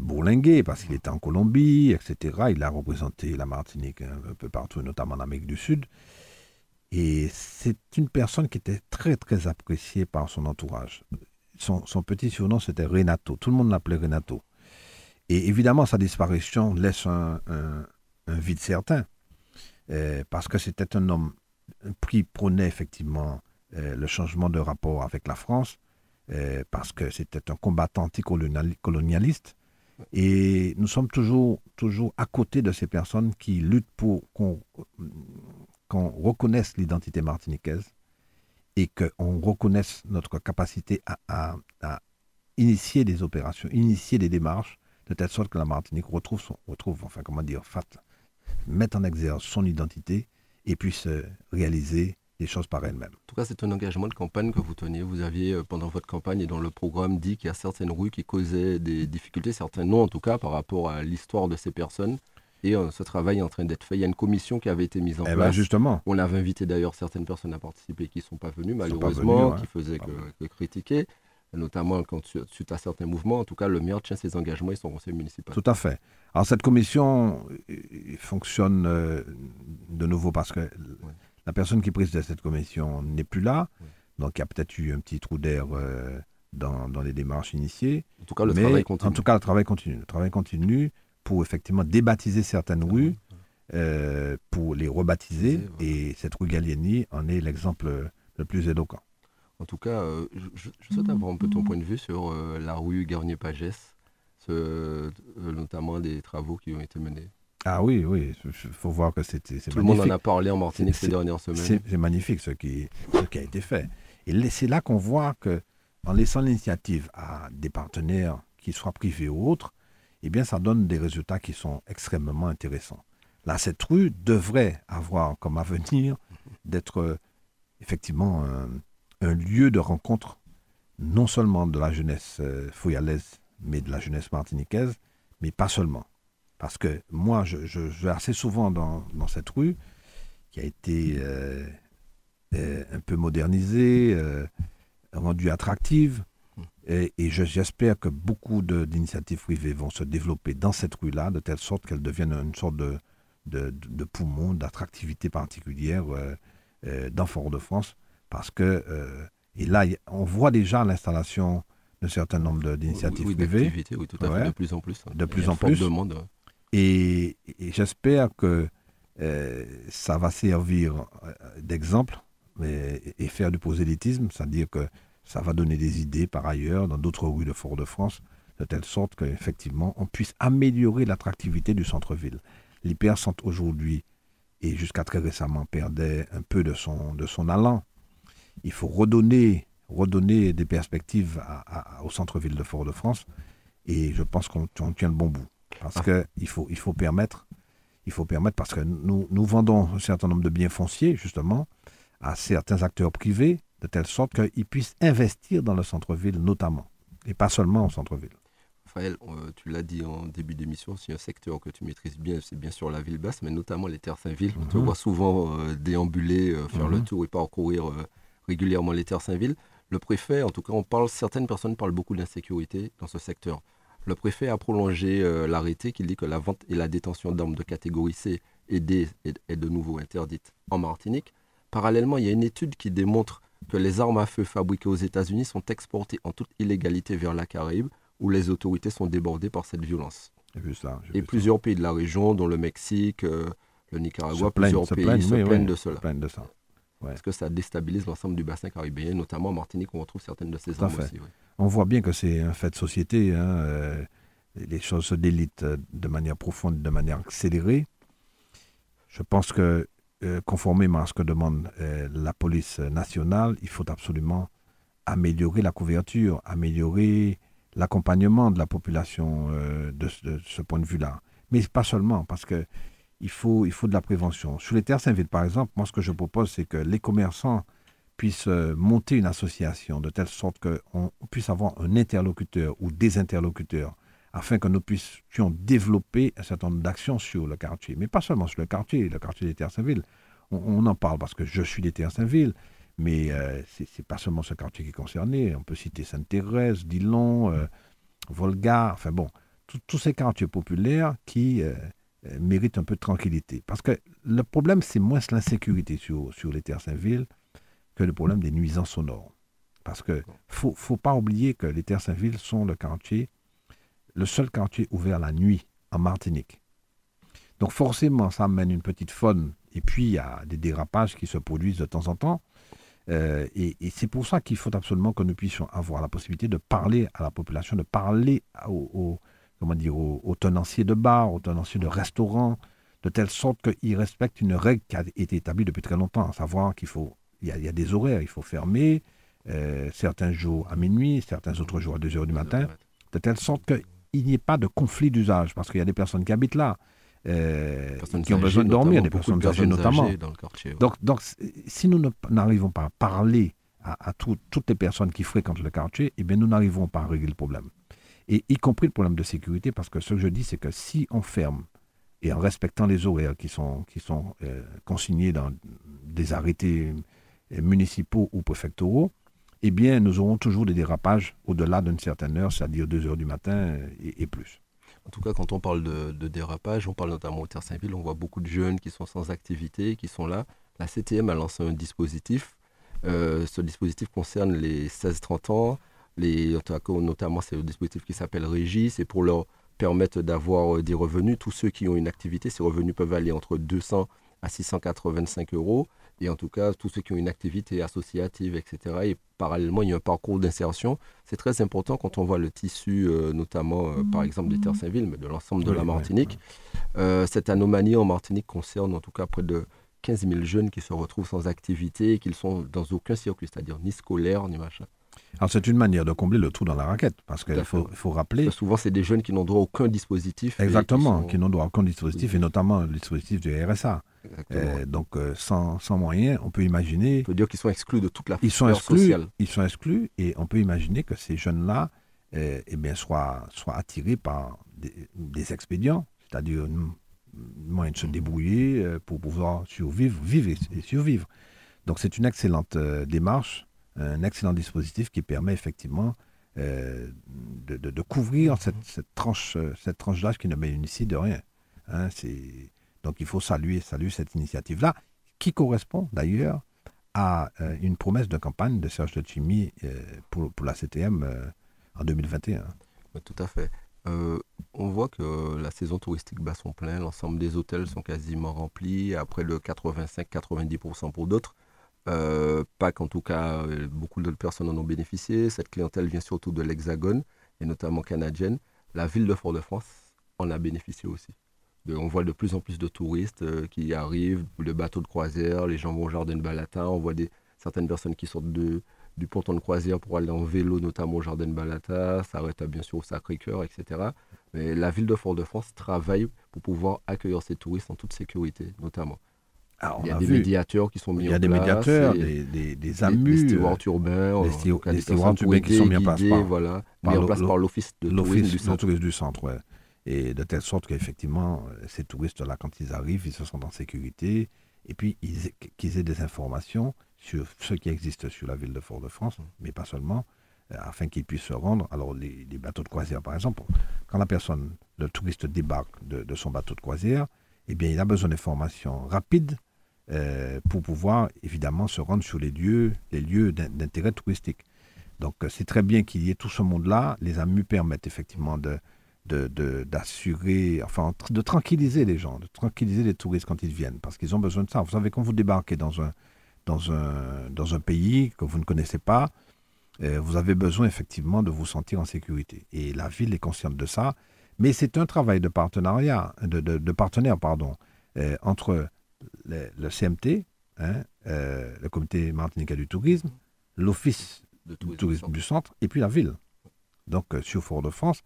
bourlingué parce qu'il était en Colombie, etc. Il a représenté la Martinique un, peu partout, notamment en Amérique du Sud. Et c'est une personne qui était très, très appréciée par son entourage. Son, petit surnom, c'était Renato. Tout le monde l'appelait Renato. Et évidemment, sa disparition laisse un vide certain. euh, parce que c'était un homme qui prônait effectivement euh, le changement de rapport avec la France, euh, parce que c'était un combattant anticolonialiste. Et nous sommes toujours, toujours à côté de ces personnes qui luttent pour qu'on reconnaisse l'identité martiniquaise et qu'on reconnaisse notre capacité à, à- à initier des opérations, initier des démarches, de telle sorte que la Martinique retrouve, son, retrouve enfin, comment dire, mette en exergue son identité et puisse euh, réaliser des choses par elle-même. En tout cas, c'est un engagement de campagne que vous teniez. Vous aviez, euh, pendant votre campagne et dans le programme, dit qu'il y a certaines rues qui causaient des difficultés, certains non en tout cas, par rapport à l'histoire de ces personnes. Et euh, ce travail est en train d'être fait. Il y a une commission qui avait été mise en Eh ben, place. justement, On avait invité d'ailleurs certaines personnes à participer qui ne sont pas venues, pas malheureusement, venues, ouais. qui faisaient Pas que, critiquer, notamment quand, suite à certains mouvements. En tout cas, le maire tient ses engagements et son conseil municipal. tout à fait. Alors cette commission euh, fonctionne euh, de nouveau parce que la personne qui préside cette commission n'est plus là. Oui. Donc il y a peut-être eu un petit trou d'air euh, dans, dans les démarches initiées. En tout cas, le Mais travail continue. En tout cas, le travail continue. Le travail continue pour effectivement débaptiser certaines rues, euh, pour les rebaptiser. Voilà. Et cette rue Gallieni en est l'exemple le plus éloquent. En tout cas, je, souhaite avoir un peu ton point de vue sur la rue Garnier-Pagès, notamment des travaux qui ont été menés. Ah oui, oui, il faut voir que c'était. Tout le monde en a parlé en Martinique ces dernières semaines. C'est magnifique ce qui, ce qui a été fait. Et c'est là qu'on voit que, en laissant l'initiative à des partenaires, qu'ils soient privés ou autres, eh bien, ça donne des résultats qui sont extrêmement intéressants. Là, cette rue devrait avoir comme avenir d'être euh, effectivement un, lieu de rencontre, non seulement de la jeunesse euh, fouillalaise, mais de la jeunesse martiniquaise, mais pas seulement. Parce que moi, je, vais assez souvent dans, cette rue qui a été euh, euh, un peu modernisée, euh, rendue attractive. Et, j'espère que beaucoup d'initiatives privées vont se développer dans cette rue-là, de telle sorte qu'elle devienne une sorte de, de, poumon, d'attractivité particulière dans Fort-de-France. Parce que, et là, on voit déjà l'installation d'un certain nombre d'initiatives oui, privées. Oui, tout à fait, de plus en plus. De plus en plus. Demande. Et, j'espère que euh, ça va servir euh, d'exemple et, faire du prosélytisme, c'est-à-dire que ça va donner des idées par ailleurs dans d'autres rues de Fort-de-France, de telle sorte qu'effectivement on puisse améliorer l'attractivité du centre-ville. L'hypercentre aujourd'hui et jusqu'à très récemment perdait un peu de son, de allant. Il faut redonner, redonner des perspectives au centre-ville de Fort-de-France et je pense qu'on tient le bon bout. Parce ah. qu'il faut, il faut permettre, il faut permettre, parce que nous, nous vendons un certain nombre de biens fonciers, justement, à certains acteurs privés, de telle sorte qu'ils puissent investir dans le centre-ville, notamment, et pas seulement au centre-ville. Raphaël, euh, tu l'as dit en début d'émission, c'est un secteur que tu maîtrises bien, c'est bien sûr la ville basse, mais notamment les terres Saint-Ville. On te mhm. voit souvent euh, déambuler, euh, faire le mhm. tour et parcourir régulièrement les terres Saint-Ville. Le préfet, en tout cas, on parle, certaines personnes parlent beaucoup d'insécurité dans ce secteur. Le préfet a prolongé euh, l'arrêté qui dit que la vente et la détention d'armes de catégorie C et D est, de nouveau interdite en Martinique. Parallèlement, il y a une étude qui démontre que les armes à feu fabriquées aux États-Unis sont exportées en toute illégalité vers la Caraïbe, où les autorités sont débordées par cette violence. et plusieurs pays de la région, dont le Mexique, euh, le Nicaragua, plusieurs pays se plaignent de cela. de ça. Parce que ça déstabilise l'ensemble du bassin caribéen, notamment en Martinique, où on retrouve certaines de ces armes aussi. On voit bien que c'est un fait de société. Hein, euh, les choses se délitent euh, de manière profonde, de manière accélérée. Je pense que, euh, conformément à ce que demande la police nationale, il faut absolument améliorer la couverture, améliorer l'accompagnement de la population de, ce point de vue-là. Mais pas seulement, parce que il faut, il faut de la prévention. Sur les terres Saint-Ville, par exemple, moi, ce que je propose, c'est que les commerçants puissent euh, monter une association de telle sorte qu'on puisse avoir un interlocuteur ou des interlocuteurs afin que nous puissions développer un certain nombre d'actions sur le quartier. Mais pas seulement sur le quartier, le quartier des terres Saint-Ville. On, en parle parce que je suis des terres Saint-Ville, mais euh, ce n'est pas seulement ce quartier qui est concerné. On peut citer Sainte-Thérèse, Dillon, euh, Volga, enfin bon, tous ces quartiers populaires qui mérite un peu de tranquillité. Parce que le problème, c'est moins l'insécurité sur, sur les terres Saint-Ville que le problème des nuisances sonores. Parce que faut, faut pas oublier que les terres Saint-Ville sont le quartier, le seul quartier ouvert la nuit en Martinique. Donc forcément, ça amène une petite faune. Et puis, il y a des dérapages qui se produisent de temps en temps. Euh, et, c'est pour ça qu'il faut absolument que nous puissions avoir la possibilité de parler à la population, de parler aux, comment dire, aux, tenanciers de bars, aux tenanciers de restaurants, de telle sorte qu'ils respectent une règle qui a été établie depuis très longtemps, à savoir qu'il faut, il y, a, des horaires, il faut fermer, euh, certains jours à minuit, certains autres jours à 2 heures du matin, de telle sorte qu'il n'y ait pas de conflit d'usage, parce qu'il y a des personnes qui habitent là, euh, qui ont besoin de dormir, des personnes âgées notamment. donc, donc, si nous n'arrivons pas à parler à, toutes les personnes qui fréquentent le quartier, eh bien, nous n'arriverons pas à régler le problème et y compris le problème de sécurité, parce que ce que je dis, c'est que si on ferme, et en respectant les horaires qui sont, qui sont euh, consignés dans des arrêtés euh, municipaux ou préfectoraux, eh bien, nous aurons toujours des dérapages au-delà d'une certaine heure, c'est-à-dire 2 heures du matin euh, et, plus. En tout cas, quand on parle de, dérapage, on parle notamment au Terre Saint-Ville, on voit beaucoup de jeunes qui sont sans activité, qui sont là. La CTM a lancé un dispositif. ce dispositif concerne les 16-30 ans, les, notamment, c'est le dispositif qui s'appelle Régie, c'est pour leur permettre d'avoir euh, des revenus. Tous ceux qui ont une activité, ces revenus peuvent aller entre 200 à 685 euros. Et en tout cas, tous ceux qui ont une activité associative, etc. Et parallèlement, il y a un parcours d'insertion. C'est très important quand on voit le tissu, euh, notamment, euh, par exemple, des Terres Saint-Ville, mais de l'ensemble de la Martinique. Euh, cette anomalie en Martinique concerne en tout cas près de 15 000 jeunes qui se retrouvent sans activité et qui ne sont dans aucun circuit, c'est-à-dire ni scolaire, ni machin. Alors c'est une manière de combler le trou dans la raquette, parce qu'il faut, faut, rappeler... souvent c'est des jeunes qui n'ont droit à aucun dispositif. Exactement, qui, n'ont droit à aucun dispositif, et notamment le dispositif du RSA. Euh, donc euh, sans, sans, moyens, on peut imaginer... On peut dire qu'ils sont exclus de toute la ils sont exclus, sociale. Ils sont exclus, et on peut imaginer que ces jeunes-là euh, eh bien, soient, soient attirés par des, expédients, c'est-à-dire moyen de se débrouiller pour pouvoir survivre, vivre et survivre. Donc c'est une excellente démarche un excellent dispositif qui permet effectivement euh, de, couvrir cette, tranche, cette tranche d'âge qui ne bénéficie de rien. Hein, donc il faut saluer, saluer cette initiative-là, qui correspond d'ailleurs à euh, une promesse de campagne de Serge de Chimie euh, pour, pour, la CTM en 2021. tout à fait. on voit que la saison touristique bat son plein, l'ensemble des hôtels sont quasiment remplis, après le 85-90% pour d'autres. Euh, Pâques, en tout cas, euh, beaucoup de personnes en ont bénéficié. Cette clientèle vient surtout de l'Hexagone, et notamment canadienne. La ville de Fort-de-France en a bénéficié aussi. on voit de plus en plus de touristes euh, qui arrivent, le bateau de croisière, les gens vont au jardin de Balata. On voit des, certaines personnes qui sortent du ponton de croisière pour aller en vélo, notamment au jardin de Balata, s'arrêtent bien sûr au Sacré-Cœur, etc. Mais la ville de Fort-de-France travaille pour pouvoir accueillir ces touristes en toute sécurité, notamment il y a, des médiateurs qui sont mis en place. Il y a des médiateurs, des, des, des AMU. Des stewards urbains. Des, stewards urbains qui sont mis en place par, voilà, mis en place par l'Office de tourisme du centre. du centre ouais. Et de telle sorte qu'effectivement, ces touristes-là, quand ils arrivent, ils se sentent en sécurité. Et puis, qu'ils aient des informations sur ce qui existe sur la ville de Fort-de-France, mais pas seulement, euh, afin qu'ils puissent se rendre. Alors, les, bateaux de croisière, par exemple, quand la personne, le touriste débarque de, de son bateau de croisière, eh bien, il a besoin d'informations rapides euh, pour pouvoir évidemment se rendre sur les lieux, les lieux d'intérêt touristique. Donc euh, c'est très bien qu'il y ait tout ce monde-là. Les AMU permettent effectivement de, d'assurer, enfin de tranquilliser les gens, de tranquilliser les touristes quand ils viennent, parce qu'ils ont besoin de ça. Vous savez, quand vous débarquez dans un, dans un, dans un pays que vous ne connaissez pas, euh, vous avez besoin effectivement de vous sentir en sécurité. Et la ville est consciente de ça. Mais c'est un travail de partenariat, de, de, partenaire, pardon, entre le, CMT, hein, euh, le comité martiniquais du tourisme, l'office de tourisme, du centre et puis la ville. Donc euh, sur Fort-de-France,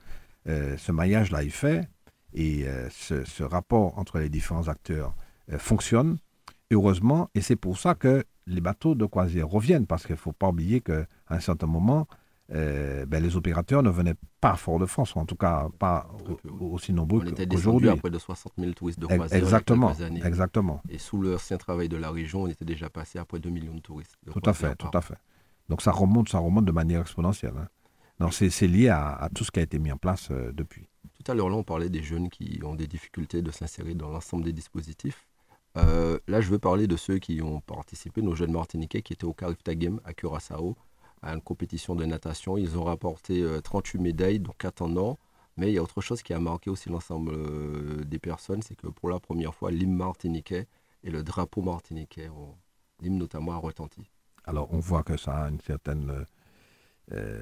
euh, ce maillage-là est fait et ce, rapport entre les différents acteurs fonctionne, heureusement, et c'est pour ça que les bateaux de croisière reviennent, parce qu'il ne faut pas oublier qu'à un certain moment, euh, ben, les opérateurs ne venaient pas à Fort-de-France, en tout cas pas aussi nombreux qu'aujourd'hui. On était à près de 60 000 touristes de croisière exactement, années. Exactement. Et sous l'ancien travail de la région, on était déjà passé à près de 2 millions de touristes. tout à fait, tout à fait. Donc ça remonte, ça remonte de manière exponentielle. Hein. c'est lié à, tout ce qui a été mis en place euh, depuis. Tout à l'heure, là, on parlait des jeunes qui ont des difficultés de s'insérer dans l'ensemble des dispositifs. Euh, là, je veux parler de ceux qui ont participé, nos jeunes Martiniquais qui étaient au Carifta Game à Curaçao, à une compétition de natation. Ils ont rapporté 38 euh, médailles, dont 4 en. Mais il y a autre chose qui a marqué aussi l'ensemble euh, des personnes, c'est que pour la première fois, l'hymne martiniquais et le drapeau martiniquais, l'hymne notamment a retenti. Alors on voit que ça a une certaine, euh,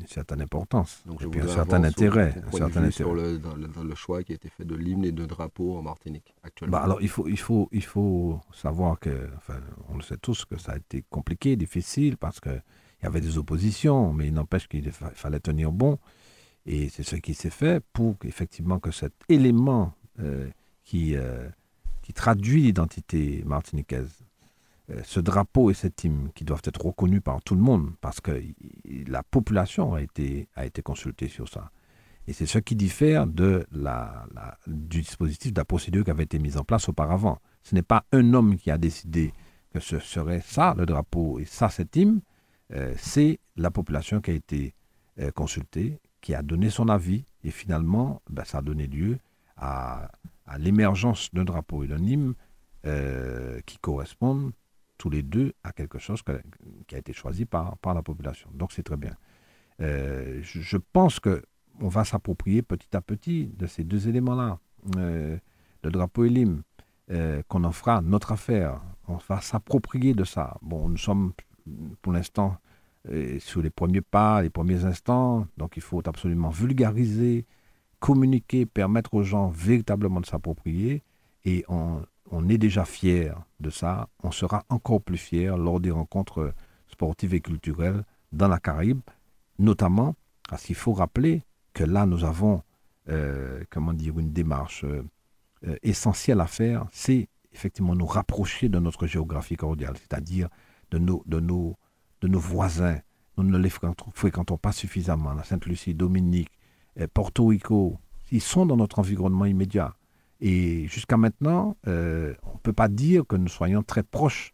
une certaine importance, Donc, et puis un certain intérêt. Un certain intérêt. Sur le, dans, le, choix qui a été fait de l'hymne et de drapeau en Martinique actuellement. Bah alors il faut, il, faut, il faut savoir que, enfin, on le sait tous, que ça a été compliqué, difficile, parce que il y avait des oppositions, mais il n'empêche qu'il fallait tenir bon. Et c'est ce qui s'est fait pour effectivement que cet élément euh, qui, euh, qui traduit l'identité martiniquaise, euh, ce drapeau et cette hymne qui doivent être reconnus par tout le monde, parce que la population a été, consultée sur ça. Et c'est ce qui diffère du dispositif, de la procédure qui avait été mise en place auparavant. Ce n'est pas un homme qui a décidé que ce serait ça, le drapeau, et ça, cette hymne, euh, c'est la population qui a été euh, consultée, qui a donné son avis, et finalement, ben, ça a donné lieu à, l'émergence d'un drapeau hymne euh, qui correspondent tous les deux à quelque chose qui a été choisi par, par la population. Donc c'est très bien. je, pense que on va s'approprier petit à petit de ces deux éléments-là, le drapeau et euh, qu'on en fera notre affaire. On va s'approprier de ça. Bon, nous sommes pour l'instant euh, sur les premiers pas, les premiers instants, donc il faut absolument vulgariser, communiquer, permettre aux gens véritablement de s'approprier. Et on, est déjà fiers de ça. On sera encore plus fiers lors des rencontres sportives et culturelles dans la Caraïbe, notamment parce qu'il faut rappeler que là, nous avons, euh, comment dire, une démarche euh, essentielle à faire, c'est effectivement nous rapprocher de notre géographie cordiale, c'est-à-dire de nos, de, nos, de nos voisins. Nous ne les fréquentons pas suffisamment. La Sainte-Lucie, Dominique, Porto Rico, ils sont dans notre environnement immédiat. Et jusqu'à maintenant, on ne peut pas dire que nous soyons très proches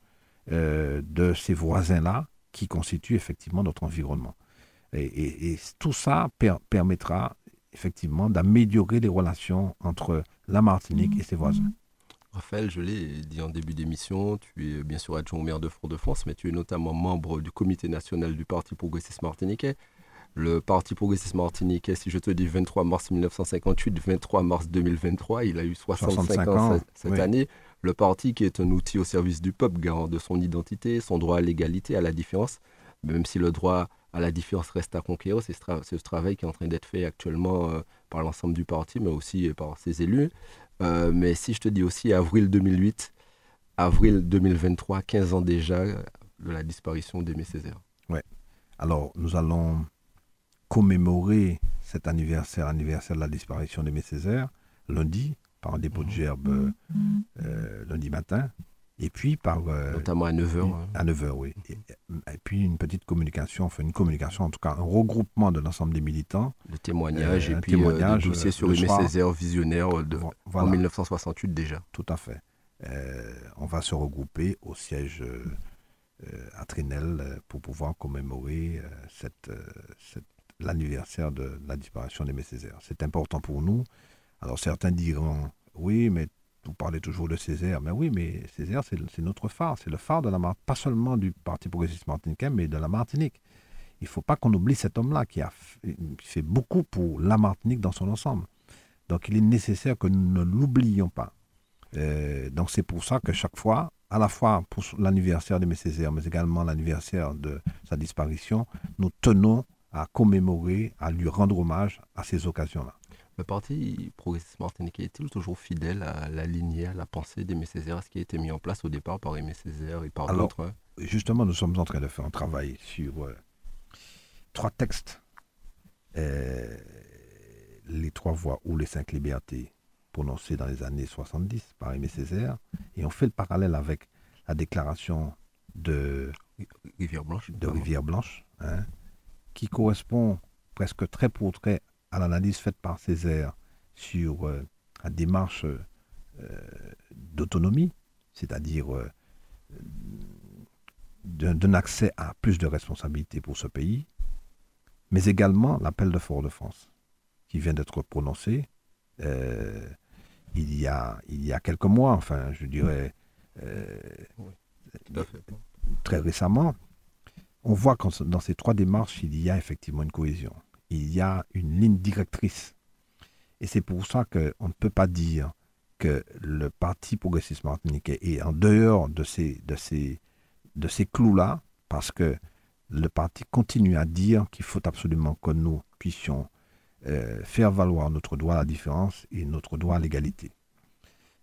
de ces voisins-là qui constituent effectivement notre environnement. Et, tout ça permettra effectivement d'améliorer les relations entre la Martinique et ses voisins. Raphaël, je l'ai dit en début d'émission, tu es bien sûr adjoint au maire de Fort-de-France, mais tu es notamment membre du comité national du Parti progressiste martiniquais. Le Parti progressiste martiniquais, si je te dis 23 mars 1958, 23 mars 2023, il a eu 65, ans, cette, année. Le parti qui est un outil au service du peuple, garant de son identité, son droit à l'égalité, à la différence, même si le droit à la différence reste à conquérir. C'est ce, travail qui est en train d'être fait actuellement euh, par l'ensemble du parti, mais aussi euh, par ses élus. Euh, mais si je te dis aussi avril 2008, avril 2023, 15 ans déjà de la disparition d'Aimé Césaire. Oui. Alors, nous allons commémorer cet anniversaire, anniversaire de la disparition d'Aimé Césaire, lundi, par un dépôt de gerbe lundi matin. Et puis par... Euh, Notamment à 9h. À 9h, oui. Et, puis une petite communication, enfin une communication, en tout cas un regroupement de l'ensemble des militants. Le témoignage et puis euh, témoignage, dossier sur Aimé Césaire visionnaire de, en 1968 déjà. Tout à fait. on va se regrouper au siège à Trinel pour pouvoir commémorer cette, l'anniversaire de la disparition d'Aimé Césaire. C'est important pour nous. Alors certains diront, oui, mais vous parlez toujours de Césaire, mais oui, mais Césaire, c'est notre phare, c'est le phare de la Martinique, pas seulement du Parti progressiste martiniquais, mais de la Martinique. Il ne faut pas qu'on oublie cet homme-là qui a fait beaucoup pour la Martinique dans son ensemble. Donc il est nécessaire que nous ne l'oublions pas. Euh, donc c'est pour ça que chaque fois, à la fois pour l'anniversaire de M. Césaire, mais également l'anniversaire de sa disparition, nous tenons à commémorer, à lui rendre hommage à ces occasions-là. Le parti progressiste martiniquais est-il toujours fidèle à la lignée, à la pensée d'Aimé Césaire, ce qui a été mis en place au départ par Aimé Césaire et par d'autres Justement, nous sommes en train de faire un travail sur euh, trois textes. Euh, les trois voix ou les cinq libertés prononcées dans les années 70 par Aimé Césaire. Et on fait le parallèle avec la déclaration de Rivière Blanche, de Rivière Blanche hein, qui correspond presque très pour très à l'analyse faite par Césaire sur euh, la démarche euh, d'autonomie, c'est-à-dire euh, d'un accès à plus de responsabilités pour ce pays, mais également l'appel de Fort-de-France, qui vient d'être prononcé il, y a, il y a quelques mois, enfin, je dirais très récemment. On voit que dans ces trois démarches, il y a effectivement une cohésion il y a une ligne directrice. Et c'est pour ça qu'on ne peut pas dire que le Parti progressiste martiniquais est en dehors de ces, clous-là, parce que le parti continue à dire qu'il faut absolument que nous puissions euh, faire valoir notre droit à la différence et notre droit à l'égalité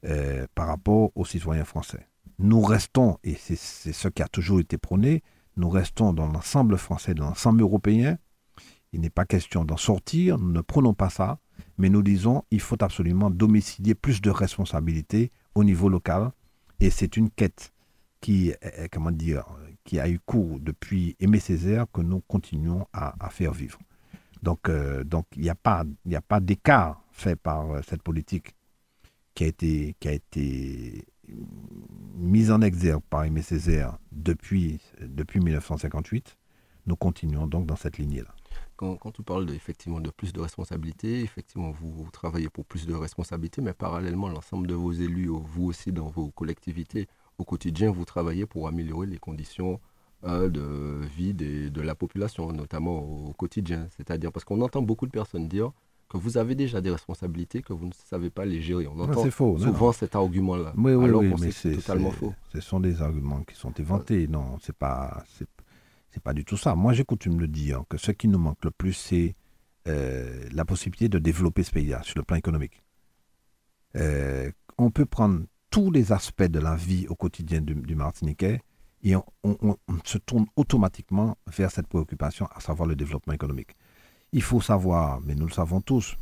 euh, par rapport aux citoyens français. Nous restons, et c'est ce qui a toujours été prôné, nous restons dans l'ensemble français, dans l'ensemble européen, il n'est pas question d'en sortir, nous ne prenons pas ça, mais nous disons il faut absolument domicilier plus de responsabilités au niveau local. Et c'est une quête qui, comment dire, qui a eu cours depuis Aimé Césaire que nous continuons à, faire vivre. Donc, euh, donc il n'y a pas, pas d'écart fait par euh, cette politique qui a été, qui a été mise en exergue par Aimé Césaire depuis, depuis 1958. Nous continuons donc dans cette lignée-là quand, quand tu parles de, effectivement de plus de responsabilités, effectivement, vous, travaillez pour plus de responsabilités, mais parallèlement, l'ensemble de vos élus, vous aussi dans vos collectivités, au quotidien, vous travaillez pour améliorer les conditions euh, de vie de la population, notamment au quotidien. C'est-à-dire, parce qu'on entend beaucoup de personnes dire que vous avez déjà des responsabilités, que vous ne savez pas les gérer. On entend faux, souvent cet argument-là. Oui, oui, alors oui, mais c'est totalement faux. Ce sont des arguments qui sont éventés. Non, c'est pas, c'est pas du tout ça. Moi, j'ai coutume de dire que ce qui nous manque le plus, c'est euh, la possibilité de développer ce pays-là sur le plan économique. Euh, on peut prendre tous les aspects de la vie au quotidien du, Martiniquais et on, se tourne automatiquement vers cette préoccupation, à savoir le développement économique. Il faut savoir, mais nous le savons tous,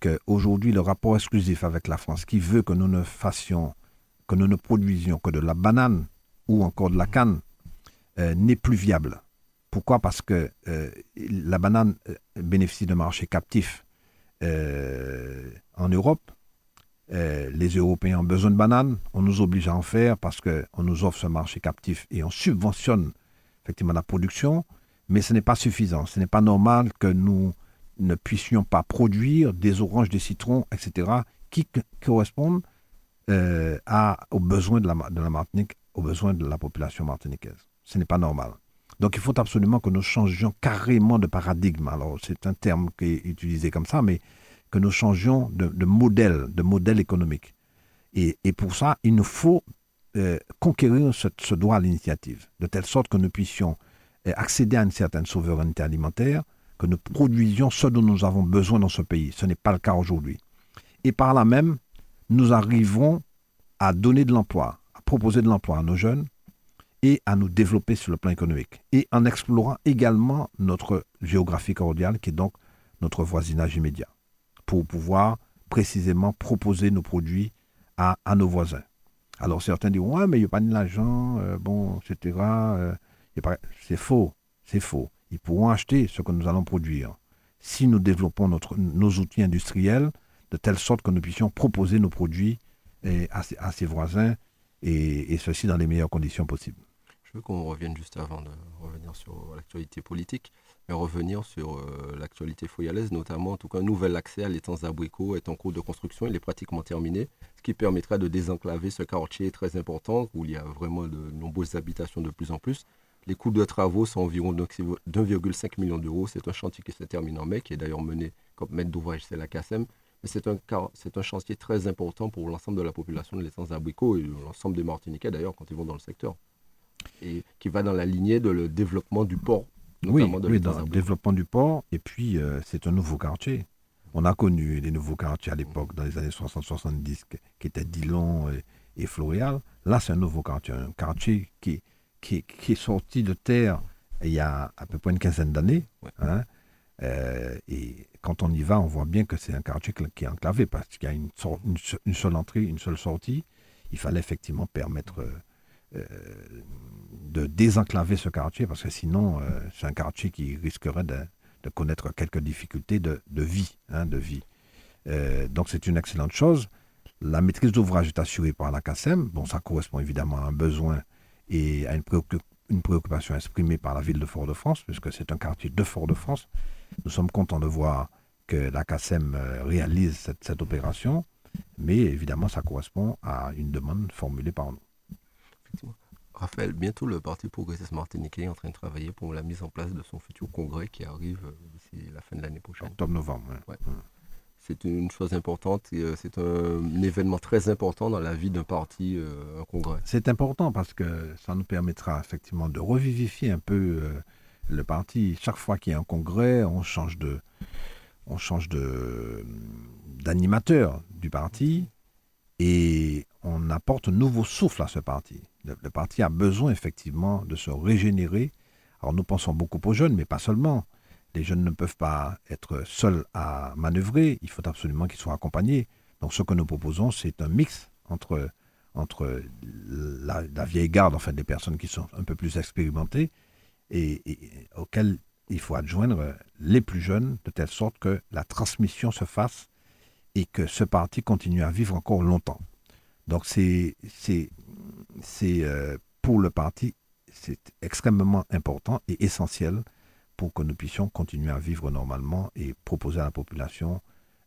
qu'aujourd'hui, le rapport exclusif avec la France qui veut que nous ne fassions, que nous ne produisions que de la banane ou encore de la canne, euh, n'est plus viable. Pourquoi? Parce que euh, la banane euh, bénéficie de marché captif en Europe. les Européens ont besoin de bananes. On nous oblige à en faire parce qu'on nous offre ce marché captif et on subventionne effectivement la production mais ce n'est pas suffisant. Ce n'est pas normal que nous ne puissions pas produire des oranges, des citrons, etc., qui correspondent euh, aux besoins de la, de la Martinique, aux besoins de la population martiniquaise. Ce n'est pas normal. Donc il faut absolument que nous changions carrément de paradigme. Alors c'est un terme qui est utilisé comme ça, mais que nous changions de, modèle, de modèle économique. Et, pour ça, il nous faut euh, conquérir ce, ce droit à l'initiative, de telle sorte que nous puissions accéder à une certaine souveraineté alimentaire, que nous produisions ce dont nous avons besoin dans ce pays. Ce n'est pas le cas aujourd'hui. Et par là même, nous arriverons à donner de l'emploi, à proposer de l'emploi à nos jeunes et à nous développer sur le plan économique. Et en explorant également notre géographie cordiale, qui est donc notre voisinage immédiat, pour pouvoir précisément proposer nos produits à, nos voisins. Alors certains diront, ouais, mais il n'y a pas de l'argent, euh, bon, etc. C'est faux, c'est faux. Ils pourront acheter ce que nous allons produire si nous développons notre, nos outils industriels de telle sorte que nous puissions proposer nos produits eh, à, à, ses voisins et, ceci dans les meilleures conditions possibles. Qu'on revienne juste avant de revenir sur l'actualité politique, mais revenir sur euh, l'actualité foyalaise, notamment en tout cas un nouvel accès à l'étang Zabrico est en cours de construction, il est pratiquement terminé, ce qui permettra de désenclaver ce quartier très important où il y a vraiment de nombreuses habitations de plus en plus. Les coûts de travaux sont environ 2,5 millions d'euros. C'est un chantier qui se termine en mai, qui est d'ailleurs mené comme maître d'ouvrage, c'est la CASEM. Mais c'est un, c'est un chantier très important pour l'ensemble de la population de l'essence abricot et l'ensemble des Martiniquais d'ailleurs quand ils vont dans le secteur. Et qui va dans la lignée de le développement du port. Oui, oui dans le développement du port. Et puis, euh, c'est un nouveau quartier. On a connu les nouveaux quartiers à l'époque, dans les années 60-70, qui étaient Dillon et, et Floréal. Là, c'est un nouveau quartier. Un quartier qui, qui, est sorti de terre il y a à peu près une quinzaine d'années. Hein, euh, et quand on y va, on voit bien que c'est un quartier qui est enclavé parce qu'il y a une, une, seule entrée, une seule sortie. Il fallait effectivement permettre euh, de désenclaver ce quartier parce que sinon, euh, c'est un quartier qui risquerait de, connaître quelques difficultés de, vie. Hein, de vie. donc c'est une excellente chose. La maîtrise d'ouvrage est assurée par la CASEM. Bon, ça correspond évidemment à un besoin et à une, préoccupation exprimée par la ville de Fort-de-France, puisque c'est un quartier de Fort-de-France. Nous sommes contents de voir que la CASEM euh, réalise cette, opération, mais évidemment, ça correspond à une demande formulée par nous. Raphaël, bientôt le Parti progressiste martiniquais est en train de travailler pour la mise en place de son futur congrès qui arrive euh, d'ici la fin de l'année prochaine. Octobre-novembre. Ouais c'est une chose importante et euh, c'est un, événement très important dans la vie d'un parti, euh, un congrès. C'est important parce que ça nous permettra effectivement de revivifier un peu le parti. Chaque fois qu'il y a un congrès, on change de, on change de d'animateur du parti et on apporte un nouveau souffle à ce parti. Le, parti a besoin effectivement de se régénérer. Alors nous pensons beaucoup aux jeunes, mais pas seulement. Les jeunes ne peuvent pas être seuls à manœuvrer, il faut absolument qu'ils soient accompagnés. Donc ce que nous proposons, c'est un mix entre, la, vieille garde, enfin des personnes qui sont un peu plus expérimentées, et, auxquelles il faut adjoindre les plus jeunes, de telle sorte que la transmission se fasse et que ce parti continue à vivre encore longtemps. Donc c'est euh, pour le parti, c'est extrêmement important et essentiel pour que nous puissions continuer à vivre normalement et proposer à la population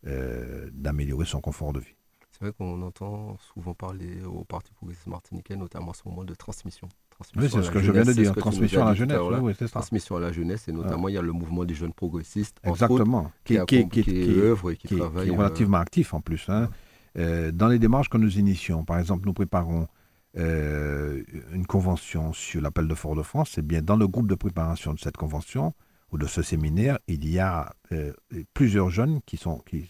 euh, d'améliorer son confort de vie. C'est vrai qu'on entend souvent parler au Parti progressiste martiniquais, notamment à ce moment de transmission. transmission. Oui, c'est ce que je viens de c'est dire, transmission à la jeunesse. Oui, c'est. Transmission à la jeunesse, et notamment il y a le mouvement des jeunes progressistes, autres, Exactement. qui, œuvre et qui, qui est- qui travaille. est euh, relativement actif en plus. hein. Euh, dans les démarches que nous initions, par exemple, nous préparons euh, une convention sur l'appel de Fort-de-France. C'est bien dans le groupe de préparation de cette convention ou de ce séminaire, il y a euh, plusieurs jeunes qui, sont, qui,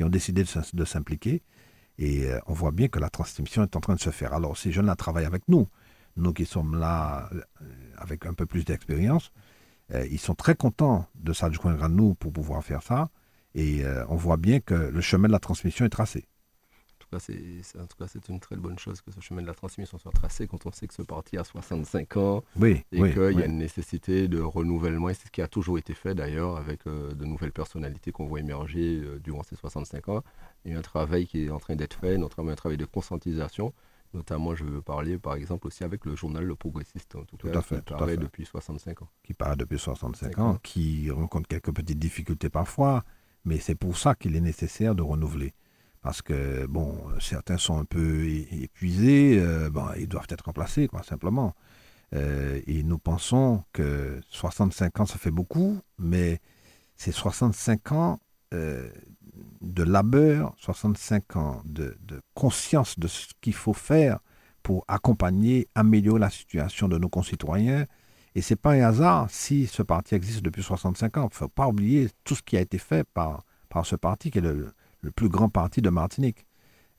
ont décidé de, s'im- de s'impliquer. Et euh, on voit bien que la transmission est en train de se faire. Alors, ces jeunes-là travaillent avec nous. Nous qui sommes là avec un peu plus d'expérience, ils sont très contents de s'adjoindre à nous pour pouvoir faire ça. Et on voit bien que le chemin de la transmission est tracé. Cas, c'est, une très bonne chose que ce chemin de la transmission soit tracé quand on sait que ce parti a 65 ans Oui, et oui, qu'il y a une nécessité de renouvellement. Et c'est ce qui a toujours été fait d'ailleurs avec euh, de nouvelles personnalités qu'on voit émerger euh, durant ces 65 ans. Il y a un travail qui est en train d'être fait, notamment un travail de conscientisation. Notamment, je veux parler par exemple aussi avec le journal Le Progressiste, en tout, Tout cas, à fait, qui tout à paraît fait. depuis 65 ans. qui paraît depuis 65 D'accord. ans, qui rencontre quelques petites difficultés parfois, mais c'est pour ça qu'il est nécessaire de renouveler. Parce que, bon, certains sont un peu épuisés, euh, ils doivent être remplacés, quoi, simplement. Euh, et nous pensons que 65 ans, ça fait beaucoup, mais c'est 65 ans euh, de labeur, 65 ans de, de conscience de ce qu'il faut faire pour accompagner, améliorer la situation de nos concitoyens, et c'est pas un hasard si ce parti existe depuis 65 ans. Il ne faut pas oublier tout ce qui a été fait par, par ce parti, qui est le, le plus grand parti de Martinique.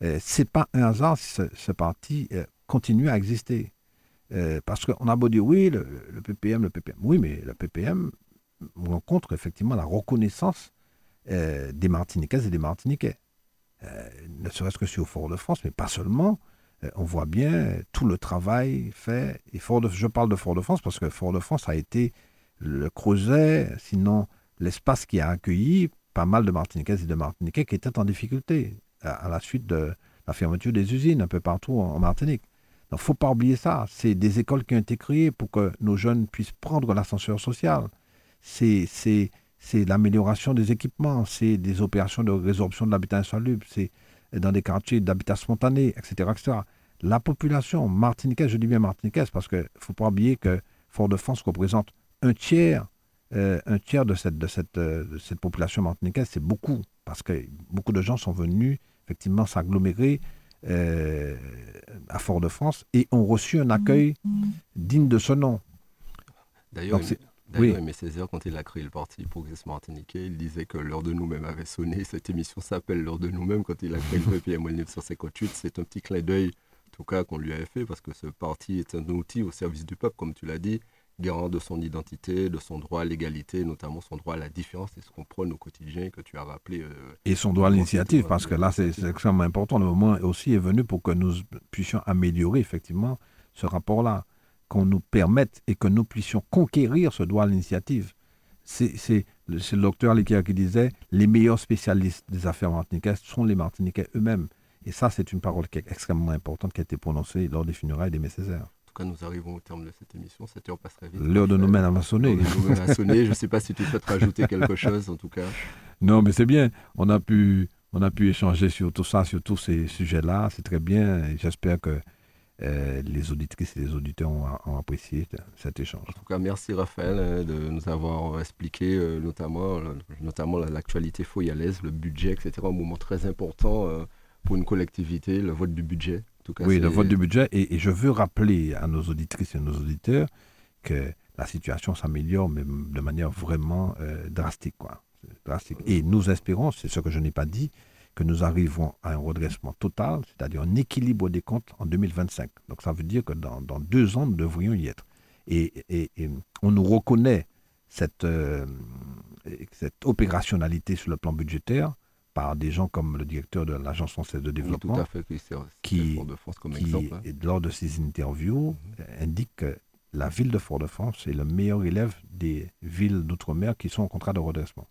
Euh, c'est pas un hasard si ce, parti euh, continue à exister. Euh, parce qu'on a beau dire oui, le, PPM, le PPM. Oui, mais le PPM rencontre effectivement la reconnaissance euh, des Martiniquaises et des Martiniquais. Ne serait-ce que sur Fort-de-France, mais pas seulement. On voit bien tout le travail fait. Et de, je parle de Fort-de-France parce que Fort-de-France a été le creuset, sinon l'espace qui a accueilli pas mal de Martiniquaises et de Martiniquais qui étaient en difficulté à, la suite de la fermeture des usines un peu partout en, Martinique. Donc, faut pas oublier ça. C'est des écoles qui ont été créées pour que nos jeunes puissent prendre l'ascenseur social. C'est, c'est, c'est l'amélioration des équipements, c'est des opérations de résorption de l'habitat insalubre, c'est dans des quartiers d'habitat spontané, etc., etc. La population martiniquaise, je dis bien martiniquaise, parce qu'il ne faut pas oublier que Fort-de-France représente un tiers, euh, un tiers de cette, de, cette, euh, de cette population martiniquaise, c'est beaucoup, parce que beaucoup de gens sont venus effectivement s'agglomérer euh, à Fort-de-France et ont reçu un accueil digne de ce nom. D'ailleurs, oui. Aimé Césaire, quand il a créé le parti Progressiste Martiniquais, il disait que l'heure de nous-mêmes avait sonné. Cette émission s'appelle l'heure de nous-mêmes. Quand il a créé le PPM en 1958, c'est un petit clin d'œil, en tout cas, qu'on lui avait fait, parce que ce parti est un outil au service du peuple, comme tu l'as dit, garant de son identité, de son droit à l'égalité, notamment son droit à la différence, et ce qu'on prône au quotidien, que tu as rappelé. euh, Et son droit à l'initiative, parce que là, c'est c'est extrêmement important. Le moment aussi est venu pour que nous puissions améliorer effectivement ce rapport-là, qu'on nous permette et que nous puissions conquérir ce droit à l'initiative. C'est c'est le c'est docteur Liquier qui disait les meilleurs spécialistes des affaires martiniquaises sont les Martiniquais eux-mêmes. Et ça, c'est une parole qui est extrêmement importante qui a été prononcée lors des funérailles d'Aimé Césaire. Cas, nous arrivons au terme de cette émission. Cette heure passerait vite. L'heure de nous Raphaël. mêmes a sonné. L'heure de nous-mêmes a sonné. Je ne sais pas si tu souhaites rajouter quelque chose, en tout cas. Non, mais c'est bien. On a pu, on a pu échanger sur tout ça, sur tous ces sujets-là. C'est très bien. J'espère que euh, les auditrices et les auditeurs ont, ont apprécié cet échange. En tout cas, merci Raphaël euh, de nous avoir expliqué euh, notamment, notamment la- l'actualité foyalaise, le budget, etc. Un moment très important euh, pour une collectivité, le vote du budget. En tout cas, Oui, le vote du budget. Et, et je veux rappeler à nos auditrices et nos auditeurs que la situation s'améliore, mais de manière vraiment euh, drastique, quoi. Drastique. Et nous espérons, c'est ce que je n'ai pas dit, que nous arrivons à un redressement total, c'est-à-dire un équilibre des comptes en 2025. Donc ça veut dire que dans, dans deux ans, nous devrions y être. Et, et- et on nous reconnaît cette, euh, cette opérationnalité sur le plan budgétaire par des gens comme le directeur de l'Agence française de Oui, tout développement à fait, qui c'est qui- Fort de France comme qui, exemple. hein. lors de ses interviews, euh, indique que la ville de Fort-de-France est le meilleur élève des villes d'outre-mer qui sont en contrat de redressement.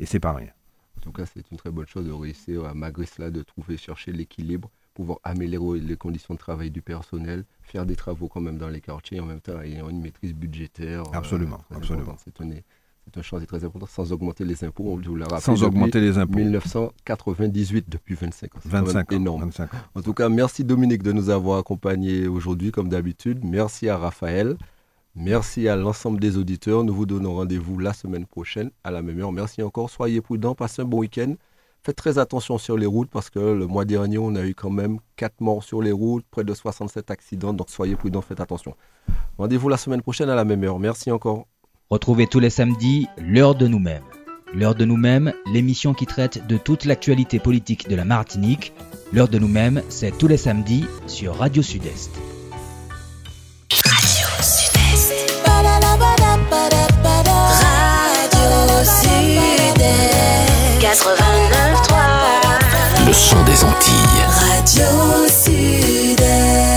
Et c'est pas rien. En tout cas, c'est une très bonne chose de réussir, à, malgré cela, de trouver, chercher l'équilibre, pouvoir améliorer les conditions de travail du personnel, faire des travaux quand même dans les quartiers, en même temps ayant une maîtrise budgétaire. euh, Absolument, très absolument. C'est une, c'est un chantier très important, sans augmenter les impôts, on vous l'a rappelé. Sans augmenter les impôts. 1998, depuis 25 ans. 25 ans. Énorme. 25 ans. En tout cas, merci Dominique de nous avoir accompagnés aujourd'hui, comme d'habitude. Merci à Raphaël. Merci à l'ensemble des auditeurs. Nous vous donnons rendez-vous la semaine prochaine à la même heure. Merci encore. Soyez prudents. Passez un bon week-end. Faites très attention sur les routes parce que le mois dernier, on a eu quand même 4 morts sur les routes, près de 67 accidents. Donc soyez prudents, faites attention. Rendez-vous la semaine prochaine à la même heure. Merci encore. Retrouvez tous les samedis l'heure de nous-mêmes. L'heure de nous-mêmes, l'émission qui traite de toute l'actualité politique de la Martinique. L'heure de nous-mêmes, c'est tous les samedis sur Radio Sud-Est. Radio Sud-Est. Radio Sud-Est. 89.3. Le son des Antilles. Radio Sud-Est.